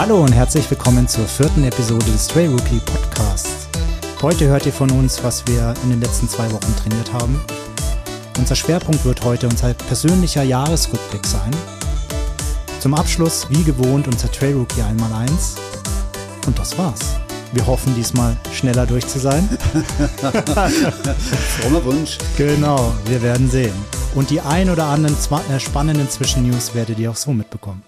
Hallo und herzlich willkommen zur vierten Episode des Stray Rookie Podcasts. Heute hört ihr von uns, was wir in den letzten zwei Wochen trainiert haben. Unser Schwerpunkt wird heute unser persönlicher Jahresrückblick sein. Zum Abschluss, wie gewohnt, unser Trail Rookie einmal eins. Und das war's. Wir hoffen diesmal schneller durch zu sein. Frommer Wunsch. Genau, wir werden sehen. Und die ein oder anderen äh, spannenden Zwischennews werdet ihr auch so mitbekommen.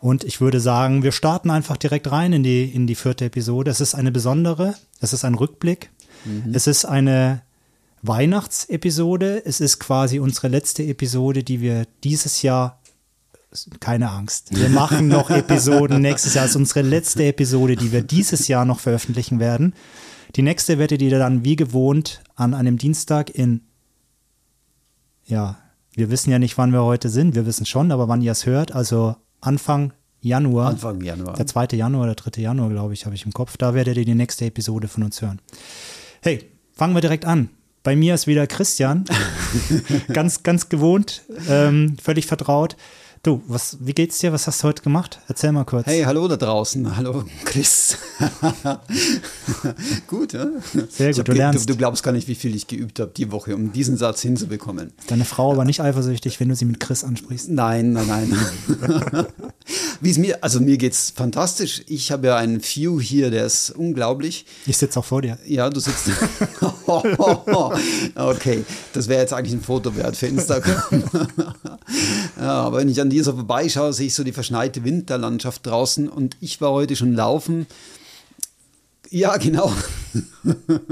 Und ich würde sagen, wir starten einfach direkt rein in die, in die vierte Episode. Es ist eine besondere, es ist ein Rückblick, mhm. es ist eine Weihnachtsepisode, es ist quasi unsere letzte Episode, die wir dieses Jahr, keine Angst, wir machen noch Episoden nächstes Jahr, es ist unsere letzte Episode, die wir dieses Jahr noch veröffentlichen werden. Die nächste werdet ihr dann wie gewohnt an einem Dienstag in, ja, wir wissen ja nicht, wann wir heute sind, wir wissen schon, aber wann ihr es hört, also Anfang Januar. Anfang Januar. Der 2. Januar oder 3. Januar, glaube ich, habe ich im Kopf. Da werdet ihr die nächste Episode von uns hören. Hey, fangen wir direkt an. Bei mir ist wieder Christian. ganz, ganz gewohnt, ähm, völlig vertraut. Du, was, wie geht's dir? Was hast du heute gemacht? Erzähl mal kurz. Hey, hallo da draußen. Hallo, Chris. gut, ja? Sehr gut, du lernst. Du, du, glaubst gar nicht, wie viel ich geübt habe die Woche, um diesen Satz hinzubekommen. Deine Frau aber nicht eifersüchtig, wenn du sie mit Chris ansprichst? Nein, nein, nein. wie es mir, also mir geht's fantastisch. Ich habe ja einen View hier, der ist unglaublich. Ich sitze auch vor dir. Ja, du sitzt. okay, das wäre jetzt eigentlich ein Foto wert für Instagram. ja, aber wenn ich an an dir so vorbeischaue, sehe ich so die verschneite Winterlandschaft draußen und ich war heute schon laufen. Ja, genau.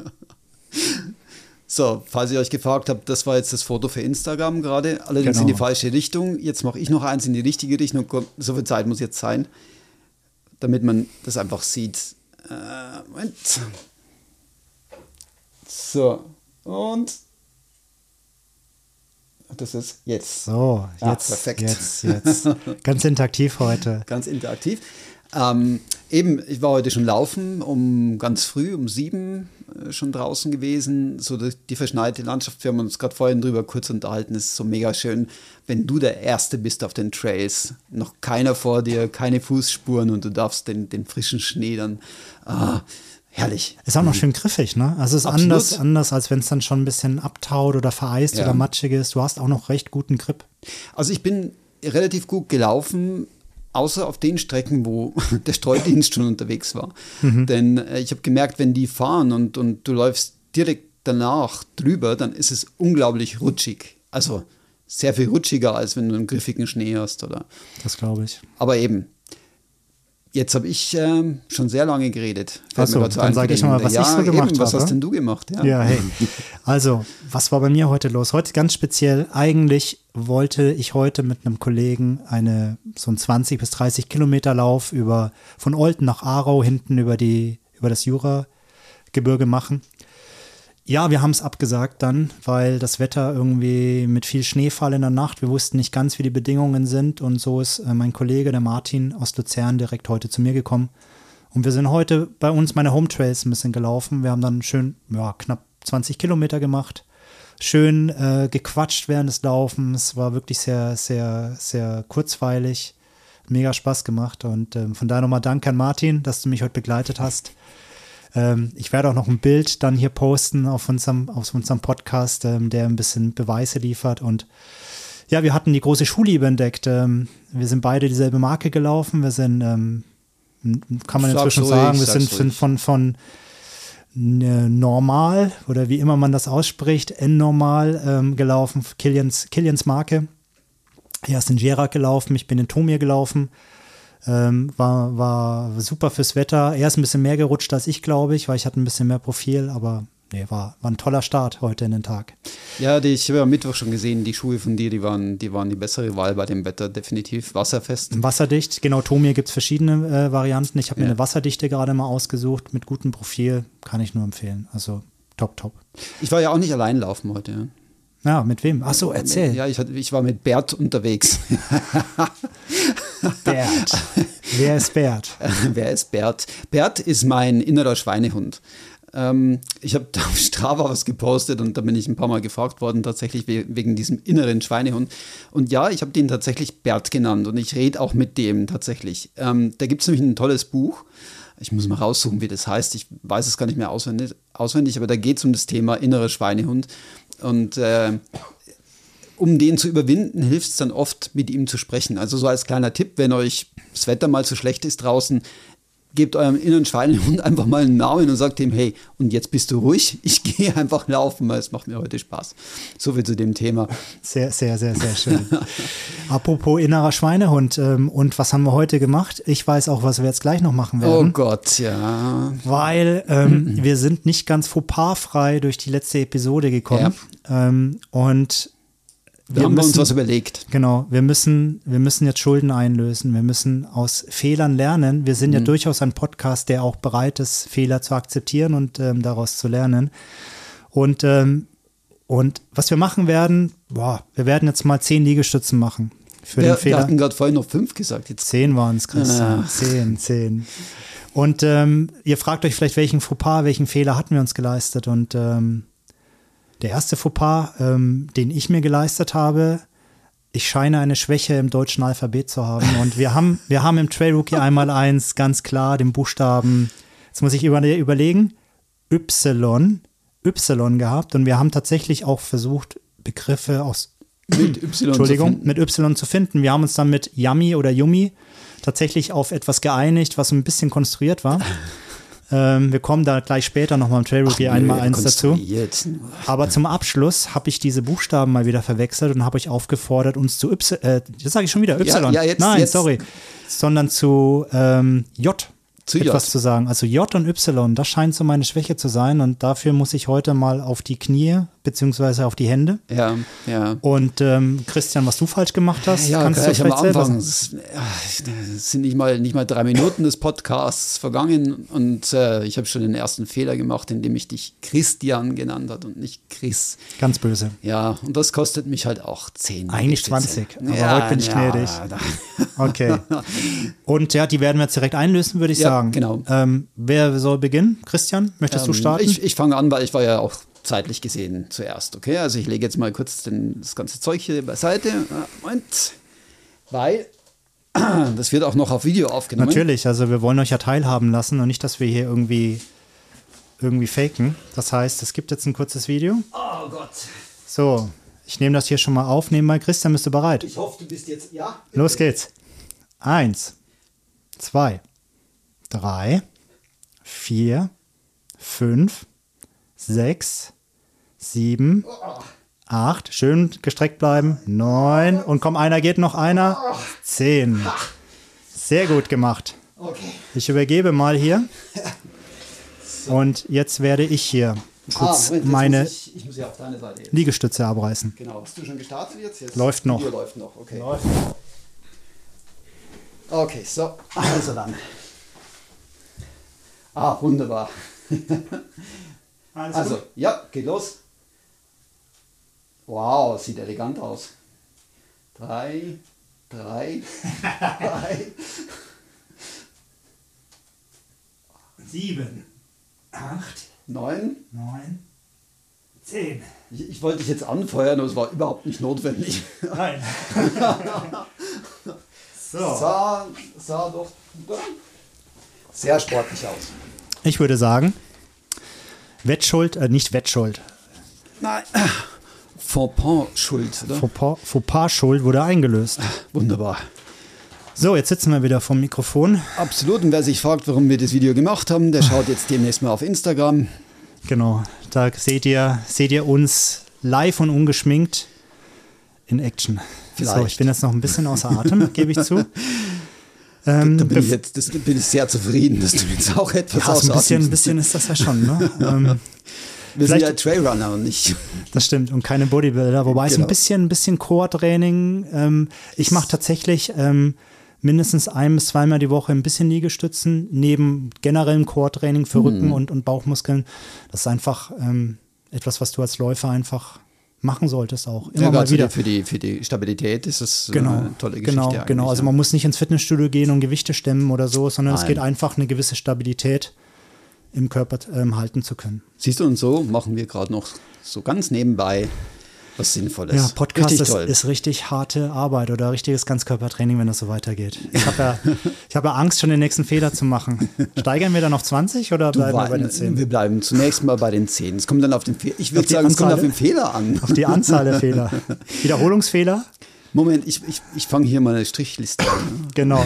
so, falls ihr euch gefragt habt, das war jetzt das Foto für Instagram gerade, allerdings genau. in die falsche Richtung. Jetzt mache ich noch eins in die richtige Richtung. So viel Zeit muss jetzt sein, damit man das einfach sieht. Äh, Moment. So, und das ist jetzt. So, jetzt, ja, perfekt. jetzt, jetzt. Ganz interaktiv heute. Ganz interaktiv. Ähm, eben, ich war heute schon laufen, um ganz früh, um sieben äh, schon draußen gewesen. So die, die verschneite Landschaft, wir haben uns gerade vorhin drüber kurz unterhalten, ist so mega schön, wenn du der Erste bist auf den Trails. Noch keiner vor dir, keine Fußspuren und du darfst den, den frischen Schnee dann. Ah, Herrlich. Ist auch noch schön griffig, ne? Also es ist Absolut. anders, anders, als wenn es dann schon ein bisschen abtaut oder vereist ja. oder matschig ist. Du hast auch noch recht guten Grip. Also ich bin relativ gut gelaufen, außer auf den Strecken, wo der Streudienst schon unterwegs war. Mhm. Denn äh, ich habe gemerkt, wenn die fahren und, und du läufst direkt danach drüber, dann ist es unglaublich rutschig. Also sehr viel rutschiger, als wenn du einen griffigen Schnee hast, oder? Das glaube ich. Aber eben, Jetzt habe ich ähm, schon sehr lange geredet. Achso, dann sage ich mal, was ja, ich so gemacht habe. Was hast denn du gemacht? Ja. ja, hey. Also, was war bei mir heute los? Heute ganz speziell. Eigentlich wollte ich heute mit einem Kollegen eine so ein 20 bis 30 Kilometer Lauf über von Olten nach Aarau hinten über die über das Juragebirge machen. Ja, wir haben es abgesagt dann, weil das Wetter irgendwie mit viel Schneefall in der Nacht, wir wussten nicht ganz, wie die Bedingungen sind und so ist äh, mein Kollege, der Martin aus Luzern, direkt heute zu mir gekommen. Und wir sind heute bei uns meine Home Trails ein bisschen gelaufen. Wir haben dann schön, ja, knapp 20 Kilometer gemacht. Schön äh, gequatscht während des Laufens. War wirklich sehr, sehr, sehr kurzweilig. Mega Spaß gemacht. Und ähm, von daher nochmal Dank an Martin, dass du mich heute begleitet hast. Ähm, ich werde auch noch ein Bild dann hier posten auf unserem, auf unserem Podcast, ähm, der ein bisschen Beweise liefert. Und ja, wir hatten die große Schulliebe entdeckt. Ähm, wir sind beide dieselbe Marke gelaufen. Wir sind, ähm, kann man inzwischen ruhig, sagen, wir sind, sind von, von äh, normal oder wie immer man das ausspricht, N-normal ähm, gelaufen, Killians, Killians Marke. Er ist in Gera gelaufen, ich bin in Tomir gelaufen. Ähm, war, war super fürs Wetter. Er ist ein bisschen mehr gerutscht als ich, glaube ich, weil ich hatte ein bisschen mehr Profil, aber nee, war, war ein toller Start heute in den Tag. Ja, die, ich habe ja am Mittwoch schon gesehen, die Schuhe von dir, die waren, die waren die bessere Wahl bei dem Wetter, definitiv. Wasserfest. Wasserdicht, genau, Tomir gibt es verschiedene äh, Varianten. Ich habe ja. mir eine Wasserdichte gerade mal ausgesucht mit gutem Profil, kann ich nur empfehlen. Also top, top. Ich war ja auch nicht allein laufen heute. Ja. Ja, mit wem? Ach so, erzähl. Ja, ich, ich war mit Bert unterwegs. Bert. Wer ist Bert? Wer ist Bert? Bert ist mein innerer Schweinehund. Ähm, ich habe da auf Strava was gepostet und da bin ich ein paar Mal gefragt worden, tatsächlich we wegen diesem inneren Schweinehund. Und ja, ich habe den tatsächlich Bert genannt und ich rede auch mit dem tatsächlich. Ähm, da gibt es nämlich ein tolles Buch. Ich muss mal raussuchen, wie das heißt. Ich weiß es gar nicht mehr auswendig, auswendig aber da geht es um das Thema innerer Schweinehund. Und äh, um den zu überwinden, hilft es dann oft, mit ihm zu sprechen. Also so als kleiner Tipp, wenn euch das Wetter mal zu schlecht ist draußen, gebt eurem inneren Schweinehund einfach mal einen Namen und sagt ihm, hey, und jetzt bist du ruhig, ich gehe einfach laufen, weil es macht mir heute Spaß. So viel zu dem Thema. Sehr, sehr, sehr, sehr schön. Apropos innerer Schweinehund, ähm, und was haben wir heute gemacht? Ich weiß auch, was wir jetzt gleich noch machen werden. Oh Gott, ja. Weil ähm, wir sind nicht ganz fauxpas-frei durch die letzte Episode gekommen. Ja. Ähm, und da haben wir uns was überlegt. Genau, wir müssen, wir müssen jetzt Schulden einlösen. Wir müssen aus Fehlern lernen. Wir sind mhm. ja durchaus ein Podcast, der auch bereit ist, Fehler zu akzeptieren und ähm, daraus zu lernen. Und, ähm, und was wir machen werden, boah, wir werden jetzt mal zehn Liegestützen machen. Für wir, den Fehler. wir hatten gerade vorhin noch fünf gesagt. Jetzt. Zehn waren es, Chris. Ah. Zehn, zehn. Und ähm, ihr fragt euch vielleicht, welchen Fauxpas, welchen Fehler hatten wir uns geleistet. Und ähm, der erste Fauxpas, ähm, den ich mir geleistet habe, ich scheine eine Schwäche im deutschen Alphabet zu haben. Und wir haben, wir haben im Trail Rookie einmal eins ganz klar, den Buchstaben, jetzt muss ich über, überlegen, Y, Y gehabt. Und wir haben tatsächlich auch versucht, Begriffe aus mit Y, Entschuldigung, mit y zu finden. Wir haben uns dann mit Yummy oder Yummy tatsächlich auf etwas geeinigt, was ein bisschen konstruiert war. Ähm, wir kommen da gleich später nochmal im Trail Review einmal eins dazu. Aber zum Abschluss habe ich diese Buchstaben mal wieder verwechselt und habe euch aufgefordert, uns zu Y, äh, das sage ich schon wieder, Y. Ja, ja, jetzt, Nein, jetzt. sorry. Sondern zu ähm, J zu etwas J. zu sagen. Also J und Y, das scheint so meine Schwäche zu sein und dafür muss ich heute mal auf die Knie beziehungsweise auf die Hände. Ja, ja. Und ähm, Christian, was du falsch gemacht hast, ja, kannst du vielleicht am Anfang, es sind nicht mal, nicht mal drei Minuten des Podcasts vergangen und äh, ich habe schon den ersten Fehler gemacht, indem ich dich Christian genannt habe und nicht Chris. Ganz böse. Ja, und das kostet mich halt auch zehn. Eigentlich 20, aber ja, heute bin ich ja, gnädig. Okay. Und ja, die werden wir jetzt direkt einlösen, würde ich ja, sagen. Genau. Ähm, wer soll beginnen? Christian, möchtest ähm, du starten? Ich, ich fange an, weil ich war ja auch zeitlich gesehen zuerst. Okay, also ich lege jetzt mal kurz den, das ganze Zeug hier beiseite. Moment. Weil das wird auch noch auf Video aufgenommen. Natürlich, also wir wollen euch ja teilhaben lassen und nicht, dass wir hier irgendwie, irgendwie faken. Das heißt, es gibt jetzt ein kurzes Video. Oh Gott. So, ich nehme das hier schon mal auf. Nehmen mal, Christian, bist du bereit? Ich hoffe, du bist jetzt, ja. Bitte. Los geht's. Eins, zwei, drei, vier, fünf, sechs, sieben, acht, schön gestreckt bleiben, neun und komm, einer geht noch einer, zehn. Sehr gut gemacht. Ich übergebe mal hier. Und jetzt werde ich hier kurz ah, Moment, meine ich, ich muss Liegestütze abreißen. Genau, hast du schon gestartet jetzt? jetzt läuft noch. läuft noch, okay. Läuft. Okay, so, also dann. Ah, wunderbar. also, also ja, geht los. Wow, sieht elegant aus. Drei, drei, drei. Sieben, acht, neun, neun, zehn. Ich, ich wollte dich jetzt anfeuern, aber es war überhaupt nicht notwendig. Nein. so. Sah, sah doch sehr sportlich aus. Ich würde sagen, Wettschuld, äh, nicht Wettschuld. Nein. Fauxpas-Schuld, oder? Fauxpas-Schuld wurde eingelöst. Wunderbar. So, jetzt sitzen wir wieder vom Mikrofon. Absolut. Und wer sich fragt, warum wir das Video gemacht haben, der schaut jetzt demnächst mal auf Instagram. Genau. Da seht ihr, seht ihr uns live und ungeschminkt in Action. Vielleicht. So, ich bin jetzt noch ein bisschen außer Atem, gebe ich zu. Ähm, da bin ich, jetzt, das, bin ich sehr zufrieden, dass du jetzt auch etwas ja, so ein bisschen, ein bisschen ist das ja schon. Ne? ähm, wir sind ja Trailrunner und nicht. Das stimmt und keine Bodybuilder, wobei genau. es ein bisschen, ein bisschen Core-Training. Ähm, ich mache tatsächlich ähm, mindestens ein bis zweimal die Woche ein bisschen Liegestützen neben generellem Core-Training für hm. Rücken und, und Bauchmuskeln. Das ist einfach ähm, etwas, was du als Läufer einfach machen solltest auch. Immer ja, mal wieder. Für die, für die Stabilität ist das genau, eine tolle Geschichte. Genau, genau. Also man muss nicht ins Fitnessstudio gehen und Gewichte stemmen oder so, sondern Nein. es geht einfach eine gewisse Stabilität im Körper ähm, halten zu können. Siehst du, und so machen wir gerade noch so ganz nebenbei was Sinnvolles. Ja, Podcast richtig ist, ist, richtig harte Arbeit oder richtiges Ganzkörpertraining, wenn das so weitergeht. Ich habe ja, hab ja Angst, schon den nächsten Fehler zu machen. Steigern wir dann auf 20 oder bleiben wir bei den 10? Wir bleiben zunächst mal bei den 10. Es kommt dann auf den Fe Ich würde sagen, es kommt auf den Fehler an. Auf die Anzahl der Fehler. Wiederholungsfehler? Moment, ich, ich, ich fange hier mal eine Strichliste an. Genau.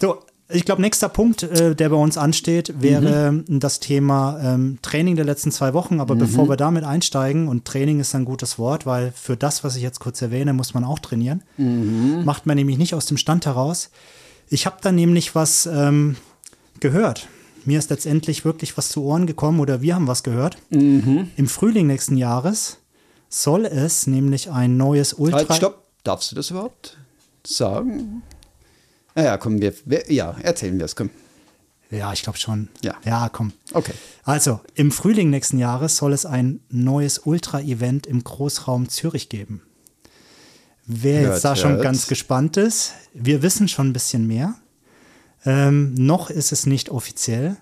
So, ich glaube, nächster Punkt, äh, der bei uns ansteht, wäre mhm. das Thema ähm, Training der letzten zwei Wochen. Aber mhm. bevor wir damit einsteigen, und Training ist ein gutes Wort, weil für das, was ich jetzt kurz erwähne, muss man auch trainieren. Mhm. Macht man nämlich nicht aus dem Stand heraus. Ich habe da nämlich was ähm, gehört. Mir ist letztendlich wirklich was zu Ohren gekommen oder wir haben was gehört. Mhm. Im Frühling nächsten Jahres soll es nämlich ein neues Ultra. Halt, stopp, darfst du das überhaupt sagen? Ja, ja, komm, wir, wir ja, erzählen wir es, komm. Ja, ich glaube schon. Ja. Ja, komm. Okay. Also, im Frühling nächsten Jahres soll es ein neues Ultra-Event im Großraum Zürich geben. Wer hört, jetzt da hört. schon ganz gespannt ist, wir wissen schon ein bisschen mehr. Ähm, noch ist es nicht offiziell,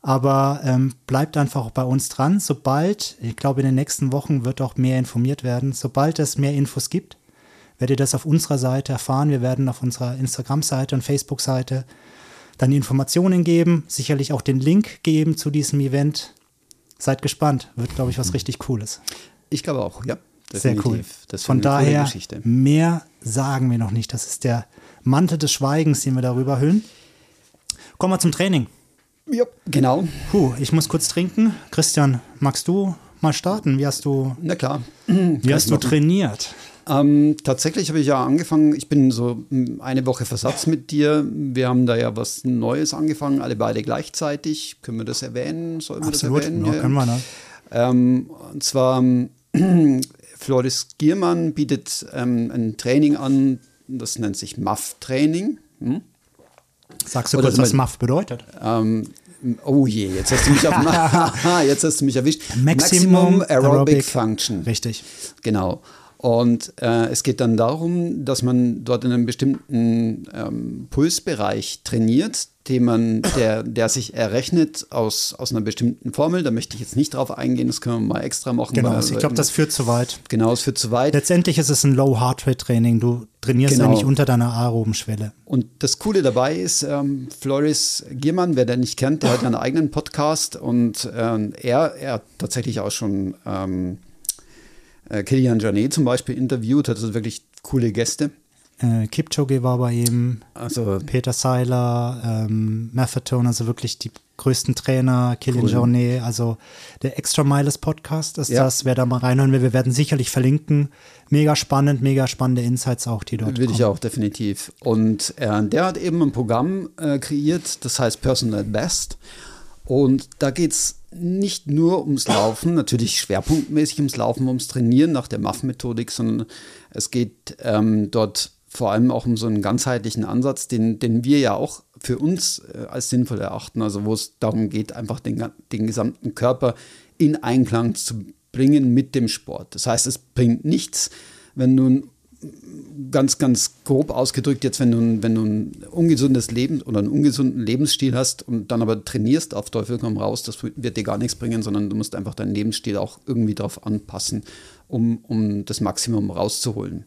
aber ähm, bleibt einfach bei uns dran. Sobald, ich glaube, in den nächsten Wochen wird auch mehr informiert werden, sobald es mehr Infos gibt, werdet ihr das auf unserer Seite erfahren. Wir werden auf unserer Instagram-Seite und Facebook-Seite dann die Informationen geben, sicherlich auch den Link geben zu diesem Event. Seid gespannt, wird, glaube ich, was richtig Cooles. Ich glaube auch, ja. Definitiv. Sehr cool. Das Von daher, mehr sagen wir noch nicht. Das ist der Mantel des Schweigens, den wir darüber hüllen. Kommen wir zum Training. Ja, genau. Puh, ich muss kurz trinken. Christian, magst du mal starten? Wie hast du, Na klar. Wie hast du trainiert? Ähm, tatsächlich habe ich ja angefangen, ich bin so hm, eine Woche Versatz mit dir. Wir haben da ja was Neues angefangen, alle beide gleichzeitig. Können wir das erwähnen? Sollen wir Absolut, das erwähnen? Ja, können wir, ne? Ähm, und zwar Floris Giermann bietet ähm, ein Training an, das nennt sich MAF-Training. Hm? Sagst du Oder kurz, was MAF bedeutet? Ähm, oh je, jetzt hast du mich auf jetzt hast du mich erwischt. Maximum, Maximum Aerobic, Aerobic Function. Richtig. Genau. Und äh, es geht dann darum, dass man dort in einem bestimmten ähm, Pulsbereich trainiert, den man, der, der sich errechnet aus, aus einer bestimmten Formel. Da möchte ich jetzt nicht drauf eingehen, das können wir mal extra machen. Genau, weil, ich glaube, das führt zu weit. Genau, es führt zu weit. Letztendlich ist es ein Low-Heart-Rate-Training. Du trainierst genau. nämlich unter deiner aeroben Schwelle. Und das Coole dabei ist, ähm, Floris Giermann, wer den nicht kennt, der hat einen eigenen Podcast und äh, er, er hat tatsächlich auch schon ähm, äh, Kilian Janet zum Beispiel interviewt, hat also wirklich coole Gäste. Äh, Kipchoge war bei ihm, also Peter Seiler, ähm, Maffetone, also wirklich die größten Trainer, Kilian cool. Jornet, also der Extra Miles Podcast ist ja. das, wer da mal reinhören will, wir werden sicherlich verlinken. Mega spannend, mega spannende Insights auch, die dort Will ich auch, definitiv. Und äh, der hat eben ein Programm äh, kreiert, das heißt Personal Best. Und da geht es nicht nur ums Laufen, natürlich schwerpunktmäßig ums Laufen, ums Trainieren nach der MAF-Methodik, sondern es geht ähm, dort vor allem auch um so einen ganzheitlichen Ansatz, den, den wir ja auch für uns äh, als sinnvoll erachten, also wo es darum geht, einfach den, den gesamten Körper in Einklang zu bringen mit dem Sport. Das heißt, es bringt nichts, wenn du ganz, ganz grob ausgedrückt, jetzt, wenn du, wenn du ein ungesundes Leben oder einen ungesunden Lebensstil hast und dann aber trainierst auf Teufel komm raus, das wird dir gar nichts bringen, sondern du musst einfach deinen Lebensstil auch irgendwie darauf anpassen, um, um das Maximum rauszuholen.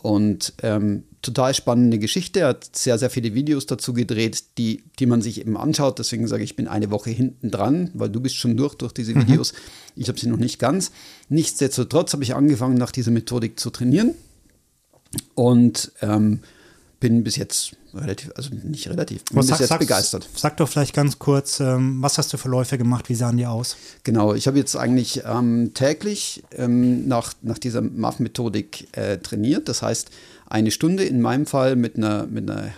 Und ähm, total spannende Geschichte. Er hat sehr, sehr viele Videos dazu gedreht, die, die man sich eben anschaut. Deswegen sage ich, ich bin eine Woche hinten dran, weil du bist schon durch durch diese mhm. Videos. Mhm. Ich habe sie noch nicht ganz. Nichtsdestotrotz habe ich angefangen, nach dieser Methodik zu trainieren und ähm, bin bis jetzt relativ, also nicht relativ, bin was bis sag, jetzt begeistert. Sag doch vielleicht ganz kurz, ähm, was hast du für Läufe gemacht, wie sahen die aus? Genau, ich habe jetzt eigentlich ähm, täglich ähm, nach, nach dieser MAF-Methodik äh, trainiert. Das heißt, eine Stunde in meinem Fall mit einer, mit einer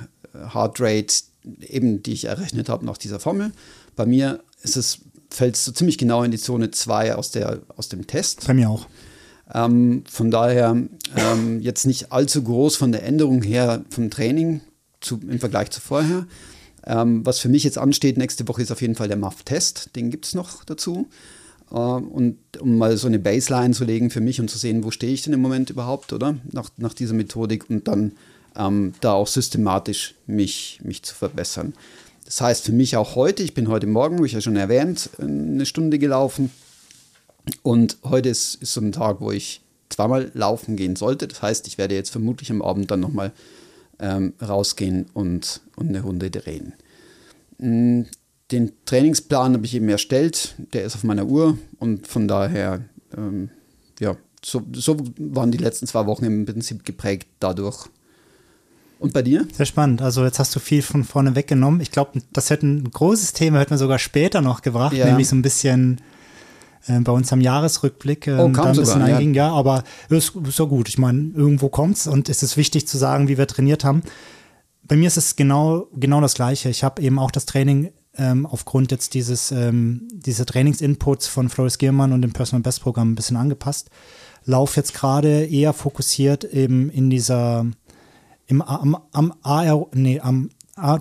Heart Rate, eben die ich errechnet habe nach dieser Formel. Bei mir ist es, fällt es so ziemlich genau in die Zone 2 aus, aus dem Test. Bei mir auch. Ähm, von daher ähm, jetzt nicht allzu groß von der Änderung her vom Training zu, im Vergleich zu vorher. Ähm, was für mich jetzt ansteht nächste Woche ist auf jeden Fall der MAF-Test. Den gibt es noch dazu. Äh, und um mal so eine Baseline zu legen für mich und zu sehen, wo stehe ich denn im Moment überhaupt, oder? Nach, nach dieser Methodik und dann ähm, da auch systematisch mich, mich zu verbessern. Das heißt für mich auch heute, ich bin heute Morgen, wie ich ja schon erwähnt, eine Stunde gelaufen. Und heute ist, ist so ein Tag, wo ich zweimal laufen gehen sollte. Das heißt, ich werde jetzt vermutlich am Abend dann nochmal ähm, rausgehen und, und eine Runde drehen. Mm, den Trainingsplan habe ich eben erstellt, der ist auf meiner Uhr und von daher, ähm, ja, so, so waren die letzten zwei Wochen im Prinzip geprägt dadurch. Und bei dir? Sehr spannend. Also jetzt hast du viel von vorne weggenommen. Ich glaube, das hätte ein großes Thema, hätten wir sogar später noch gebracht, ja. nämlich so ein bisschen äh, bei uns am Jahresrückblick äh, oh, da ein bisschen einging. Ja, aber ist, ist ja gut. Ich meine, irgendwo kommt's und es ist wichtig zu sagen, wie wir trainiert haben. Bei mir ist es genau, genau das Gleiche. Ich habe eben auch das Training ähm, aufgrund jetzt dieses, ähm, dieser Trainingsinputs von Floris Giermann und dem Personal Best Programm ein bisschen angepasst. Lauf jetzt gerade eher fokussiert eben in dieser, im, am, am, AR, nee, am,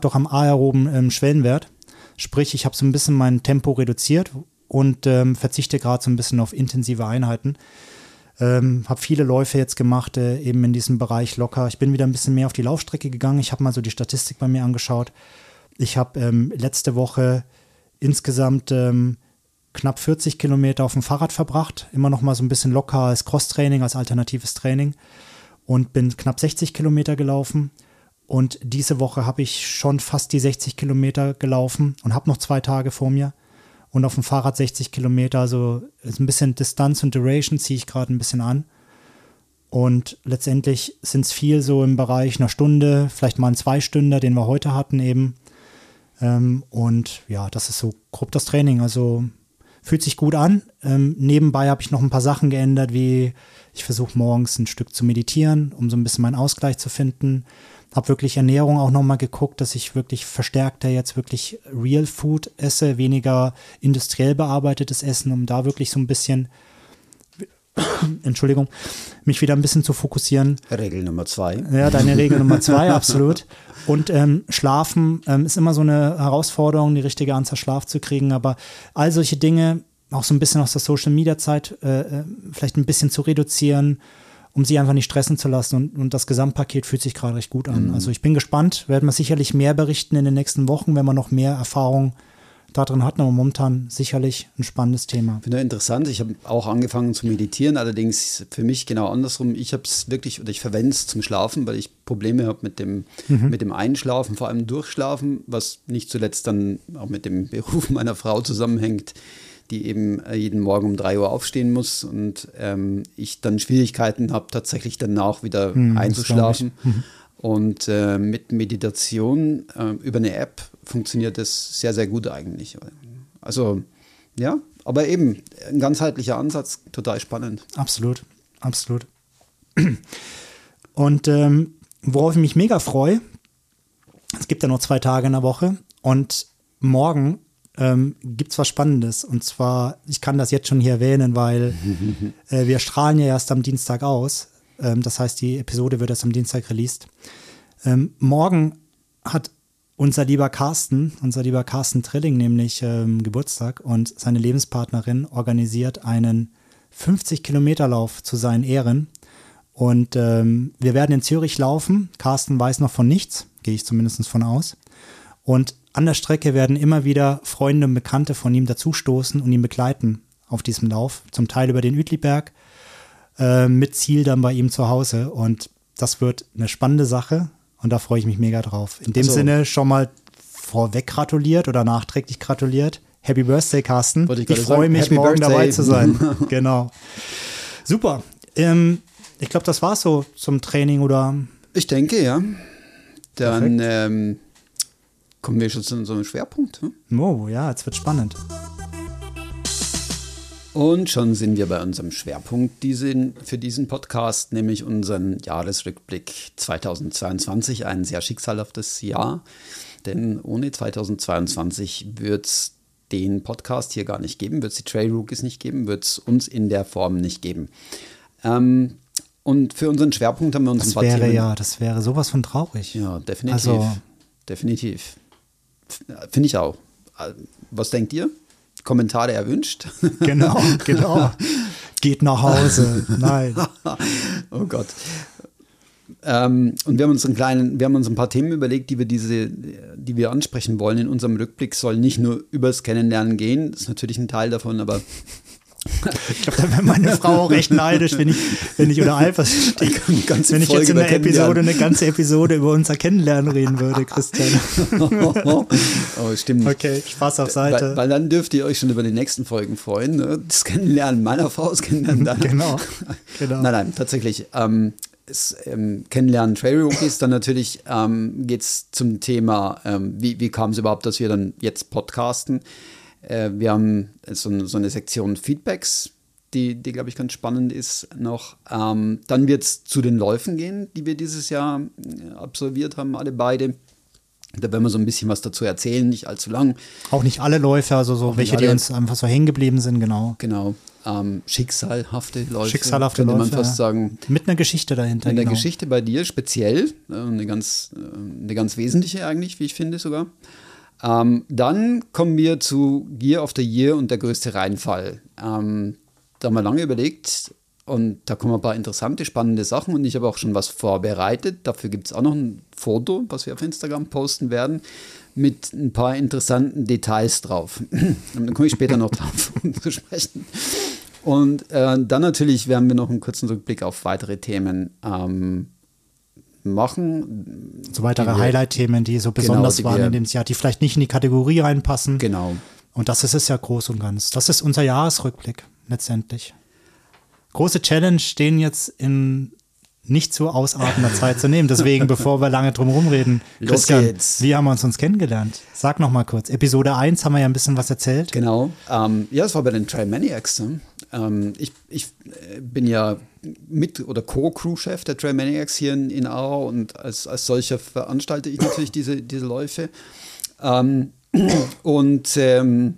doch am aeroben ähm, Schwellenwert. Sprich, ich habe so ein bisschen mein Tempo reduziert und ähm, verzichte gerade so ein bisschen auf intensive Einheiten. Ähm, habe viele Läufe jetzt gemacht, äh, eben in diesem Bereich locker. Ich bin wieder ein bisschen mehr auf die Laufstrecke gegangen. Ich habe mal so die Statistik bei mir angeschaut. Ich habe ähm, letzte Woche insgesamt ähm, knapp 40 Kilometer auf dem Fahrrad verbracht. Immer noch mal so ein bisschen locker als Cross-Training, als alternatives Training. Und bin knapp 60 Kilometer gelaufen. Und diese Woche habe ich schon fast die 60 Kilometer gelaufen und habe noch zwei Tage vor mir und auf dem Fahrrad 60 Kilometer. Also ist ein bisschen Distanz und Duration ziehe ich gerade ein bisschen an. Und letztendlich sind es viel so im Bereich einer Stunde, vielleicht mal ein Zweistünder, den wir heute hatten eben. Ähm, und ja, das ist so grob das Training. Also fühlt sich gut an. Ähm, nebenbei habe ich noch ein paar Sachen geändert, wie ich versuche morgens ein Stück zu meditieren, um so ein bisschen meinen Ausgleich zu finden. Habe wirklich Ernährung auch nochmal geguckt, dass ich wirklich verstärkter jetzt wirklich Real Food esse, weniger industriell bearbeitetes Essen, um da wirklich so ein bisschen, Entschuldigung, mich wieder ein bisschen zu fokussieren. Regel Nummer zwei. Ja, deine Regel Nummer zwei, absolut. Und ähm, Schlafen ähm, ist immer so eine Herausforderung, die richtige Anzahl Schlaf zu kriegen. Aber all solche Dinge, auch so ein bisschen aus der Social Media Zeit, äh, äh vielleicht ein bisschen zu reduzieren um sie einfach nicht stressen zu lassen. Und, und das Gesamtpaket fühlt sich gerade recht gut an. Mhm. Also ich bin gespannt, werden wir sicherlich mehr berichten in den nächsten Wochen, wenn wir noch mehr Erfahrung darin hatten, aber momentan sicherlich ein spannendes Thema. Finde interessant. Ich habe auch angefangen zu meditieren, allerdings für mich genau andersrum. Ich habe es wirklich oder ich verwende es zum Schlafen, weil ich Probleme habe mit dem, mhm. mit dem Einschlafen, vor allem Durchschlafen, was nicht zuletzt dann auch mit dem Beruf meiner Frau zusammenhängt die eben äh, jeden Morgen um drei Uhr aufstehen muss und ähm, ich dann Schwierigkeiten habe, tatsächlich danach wieder hm, einzuschlafen. Mhm. Und äh, mit Meditation äh, über eine App funktioniert das sehr, sehr gut eigentlich. Also ja, aber eben ein ganzheitlicher Ansatz, total spannend. Absolut, absolut. Und ähm, worauf ich mich mega freue, es gibt ja nur zwei Tage in der Woche und morgen ähm, gibt es was Spannendes. Und zwar, ich kann das jetzt schon hier erwähnen, weil äh, wir strahlen ja erst am Dienstag aus. Ähm, das heißt, die Episode wird erst am Dienstag released. Ähm, morgen hat unser lieber Carsten, unser lieber Carsten Trilling nämlich ähm, Geburtstag und seine Lebenspartnerin organisiert einen 50 Kilometer Lauf zu seinen Ehren. Und ähm, wir werden in Zürich laufen. Carsten weiß noch von nichts, gehe ich zumindest von aus. Und an der Strecke werden immer wieder Freunde und Bekannte von ihm dazustoßen und ihn begleiten auf diesem Lauf, zum Teil über den Uetliberg, äh, mit Ziel dann bei ihm zu Hause. Und das wird eine spannende Sache und da freue ich mich mega drauf. In dem also, Sinne schon mal vorweg gratuliert oder nachträglich gratuliert. Happy Birthday, Carsten. Ich, ich freue mich, Happy morgen Birthday. dabei zu sein. genau. Super. Ähm, ich glaube, das war so zum Training, oder? Ich denke, ja. Dann ähm, Kommen wir schon zu unserem Schwerpunkt? Hm? Oh, ja, jetzt wird spannend. Und schon sind wir bei unserem Schwerpunkt diesen, für diesen Podcast, nämlich unseren Jahresrückblick 2022. Ein sehr schicksalhaftes Jahr, denn ohne 2022 wird es den Podcast hier gar nicht geben, wird es die Trail Rookies nicht geben, wird es uns in der Form nicht geben. Ähm, und für unseren Schwerpunkt haben wir uns das ein paar wäre Themen ja, das wäre sowas von traurig. Ja, definitiv. Also, definitiv. Finde ich auch. Was denkt ihr? Kommentare erwünscht? Genau, genau. Geht nach Hause. Nein. oh Gott. Ähm, und wir haben uns einen kleinen, wir haben uns ein paar Themen überlegt, die wir diese, die wir ansprechen wollen in unserem Rückblick, soll nicht nur übers Kennenlernen gehen. Das ist natürlich ein Teil davon, aber ich glaube, da wäre meine Frau auch recht neidisch, wenn ich, wenn ich oder Alphas stehe. Wenn ich jetzt in einer Episode eine ganze Episode über unser Kennenlernen reden würde, Christian. oh, stimmt. Okay, Spaß auf Seite. Weil, weil, dann dürft ihr euch schon über die nächsten Folgen freuen. Ne? Das Kennenlernen meiner Frau, das Kennenlernen deiner. Genau, genau. Nein, nein, tatsächlich. Ähm, das ähm, Kennenlernen Trail Rookies, dann natürlich ähm, geht es zum Thema, ähm, wie, wie kam es überhaupt, dass wir dann jetzt podcasten. Äh, wir haben so, so, eine Sektion Feedbacks, die, die glaube ich, ganz spannend ist noch. Ähm, dann wird es zu den Läufen gehen, die wir dieses Jahr äh, absolviert haben, alle beide. Da werden wir so ein bisschen was dazu erzählen, nicht allzu lang. Auch nicht alle Läufe, also so welche, die uns einfach so hängen geblieben sind, genau. Genau. Ähm, schicksalhafte Läufe. Schicksalhafte könnte Läufe. man fast sagen. Mit einer Geschichte dahinter. Mit einer genau. Geschichte bei dir speziell, äh, eine ganz, eine ganz wesentliche eigentlich, wie ich finde sogar. Ähm, dann kommen wir zu Gear of the Year und der größte Reinfall. Ähm, da haben wir lange überlegt und da kommen ein paar interessante, spannende Sachen und ich habe auch schon was vorbereitet. Dafür gibt es auch noch ein Foto, was wir auf Instagram posten werden, mit ein paar interessanten Details drauf. dann komme ich später noch drauf zu sprechen. Und äh, dann natürlich werden wir noch einen kurzen Rückblick auf weitere Themen ähm, machen. So weitere Highlight-Themen, die so besonders Genau, die waren in dem Jahr, die vielleicht nicht in die Kategorie reinpassen. Genau. Und das ist es ja groß und ganz. Das ist unser Jahresrückblick letztendlich. Große Challenge, den jetzt in nicht zu ausartender Zeit zu nehmen. Deswegen, bevor wir lange drum rumreden, Los Christian, geht's. wie haben wir uns uns kennengelernt? Sag noch mal kurz. Episode 1 haben wir ja ein bisschen was erzählt. Genau. Ähm, ja, das war bei den Trailmaniacs. Ne? Ähm, ich, ich äh, bin ja mit- oder Co-Crew-Chef der Trailmaniacs hier in, in Aarau und als, als solcher veranstalte ich natürlich diese, diese Läufe. Ähm, und ähm,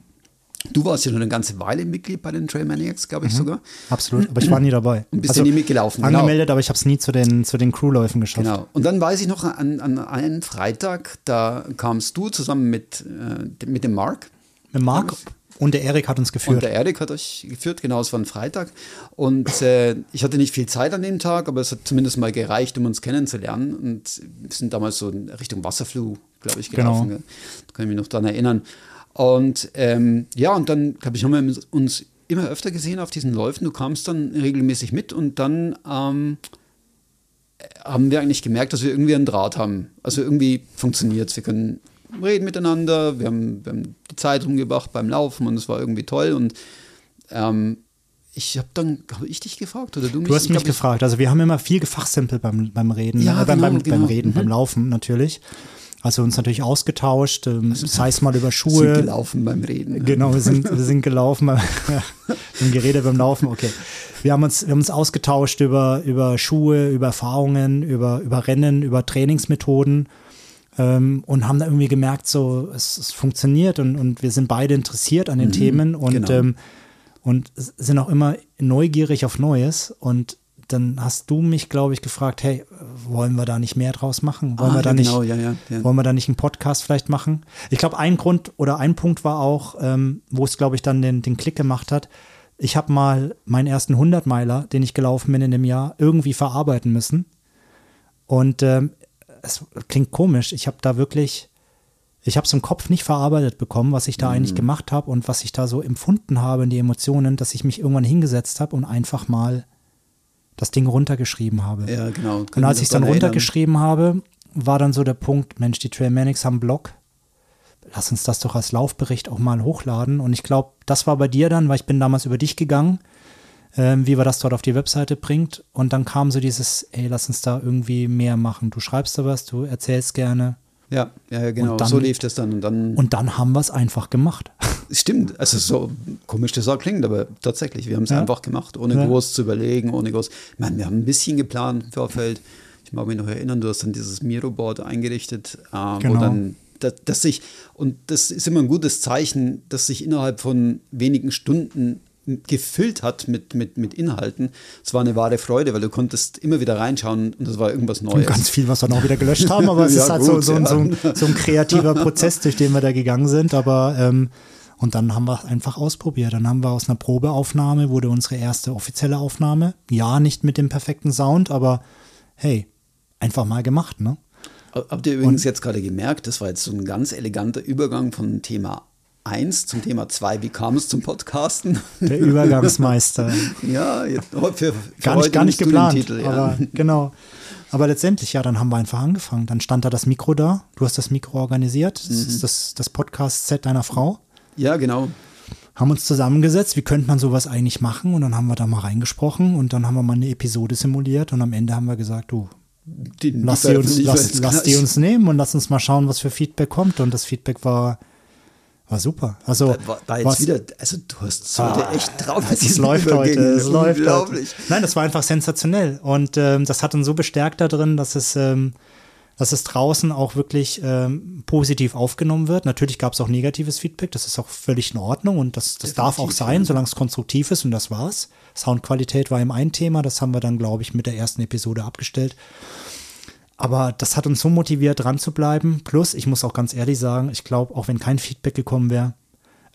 du warst ja schon eine ganze Weile Mitglied bei den Trailmaniacs, glaube ich sogar. Absolut, aber ich war nie dabei. Und bist du nie mitgelaufen, genau. Angemeldet, aber ich habe es nie zu den, zu den Crewläufen geschafft. Genau. Und dann weiß ich noch an, an einen Freitag, da kamst du zusammen mit, äh, mit dem Mark. Mit Marc und der Erik hat uns Und geführt. der Erik hat euch geführt, genau, es war ein Freitag. Und äh, ich hatte nicht viel Zeit an dem Tag, aber es hat zumindest mal gereicht, um uns kennenzulernen. Und wir sind damals so in Richtung Wasserflug, glaube ich, gelaufen. Genau. Da kann ich mich noch dran erinnern. Und ähm, ja, und dann, glaube ich, haben wir uns immer öfter gesehen auf diesen Läufen. Du kamst dann regelmäßig mit und dann ähm, haben wir eigentlich gemerkt, dass wir irgendwie einen Draht haben. Also irgendwie funktioniert es. Wir können reden miteinander, wir haben, wir haben Zeit rumgebracht beim Laufen und es war irgendwie toll. Und ähm, ich habe dann, habe ich dich gefragt oder du mich? Du hast Ich mich glaub, gefragt. Also wir haben immer viel gefachsimpelt beim, beim Reden, Ja, äh, beim, genau, beim, genau. beim Reden, Mhm. beim Laufen natürlich. Also uns natürlich ausgetauscht, ähm, sei es mal über sind Schuhe. gelaufen beim Reden. Genau, wir sind, wir sind gelaufen, wir haben geredet beim Laufen, okay. Wir haben uns, wir haben uns ausgetauscht über, über Schuhe, über Erfahrungen, über, über Rennen, über Trainingsmethoden ähm, und haben da irgendwie gemerkt, so, es, es funktioniert und, und wir sind beide interessiert an den Themen und, genau. ähm, und sind auch immer neugierig auf Neues und dann hast du mich, glaube ich, gefragt, hey, wollen wir da nicht mehr draus machen? Wollen Ah, wir da ja, nicht, genau, ja, ja, ja. wollen wir da nicht einen Podcast vielleicht machen? Ich glaube, ein Grund oder ein Punkt war auch, ähm, wo es, glaube ich, dann den, den Klick gemacht hat. Ich habe mal meinen ersten 100-Meiler, den ich gelaufen bin in dem Jahr, irgendwie verarbeiten müssen. Und ähm, es klingt komisch. Ich habe da wirklich, ich habe es im Kopf nicht verarbeitet bekommen, was ich da eigentlich gemacht habe und was ich da so empfunden habe in die Emotionen, dass ich mich irgendwann hingesetzt habe und einfach mal das Ding runtergeschrieben habe. Ja, genau. Und als ich es dann runtergeschrieben habe, war dann so der Punkt, Mensch, die Trailmanics haben einen Blog. Lass uns das doch als Laufbericht auch mal hochladen. Und ich glaube, das war bei dir dann, weil ich bin damals über dich gegangen, ähm, wie wir das dort auf die Webseite bringt. Und dann kam so dieses, ey, lass uns da irgendwie mehr machen. Du schreibst da was, du erzählst gerne. Ja, ja, genau. Und dann- so lief das dann. Und dann Und dann haben wir es einfach gemacht. Stimmt, also so komisch das auch klingt, aber tatsächlich, wir haben es Ja. einfach gemacht, ohne Ja. groß zu überlegen, ohne groß. Ich meine, wir haben ein bisschen geplant im Vorfeld. Ich mag mich noch erinnern, du hast dann dieses Miro-Board eingerichtet, äh, wo Genau. dann, dass, dass sich, und das ist immer ein gutes Zeichen, dass sich innerhalb von wenigen Stunden gefüllt hat mit, mit, mit Inhalten. Es war eine wahre Freude, weil du konntest immer wieder reinschauen und es war irgendwas Neues. Und ganz viel, was wir dann auch wieder gelöscht haben, aber es Ja, ist halt gut, so, so, ja. so, ein, so ein kreativer Prozess, durch den wir da gegangen sind. Aber ähm, und dann haben wir einfach ausprobiert. Dann haben wir aus einer Probeaufnahme wurde unsere erste offizielle Aufnahme. Ja, nicht mit dem perfekten Sound, aber hey, einfach mal gemacht, ne? Habt ihr übrigens und, jetzt gerade gemerkt, das war jetzt so ein ganz eleganter Übergang von Thema 1 zum Thema 2, wie kam es zum Podcasten? Der Übergangsmeister. ja, jetzt, für, für gar nicht, gar nicht geplant. Titel, ja. Aber genau. Aber letztendlich, ja, dann haben wir einfach angefangen. Dann stand da das Mikro da. Du hast das Mikro organisiert. Das mhm. ist das, das Podcast-Set deiner Frau. Ja, genau. Haben uns zusammengesetzt, wie könnte man sowas eigentlich machen? Und dann haben wir da mal reingesprochen und dann haben wir mal eine Episode simuliert und am Ende haben wir gesagt, du, Den lass, die uns, lass, lass die uns nehmen und lass uns mal schauen, was für Feedback kommt. Und das Feedback war war super. Also war, war jetzt was, wieder, also du hast heute ah, echt drauf. Es läuft heute, es läuft heute. Nein, das war einfach sensationell und ähm, das hat uns so bestärkt da drin, dass es, ähm, dass es draußen auch wirklich ähm, positiv aufgenommen wird. Natürlich gab es auch negatives Feedback, das ist auch völlig in Ordnung und das, das darf auch sein, solange es konstruktiv ist und das war's. Soundqualität war eben ein Thema, das haben wir dann, glaube ich, mit der ersten Episode abgestellt. Aber das hat uns so motiviert, dran zu bleiben. Plus, ich muss auch ganz ehrlich sagen, ich glaube, auch wenn kein Feedback gekommen wäre,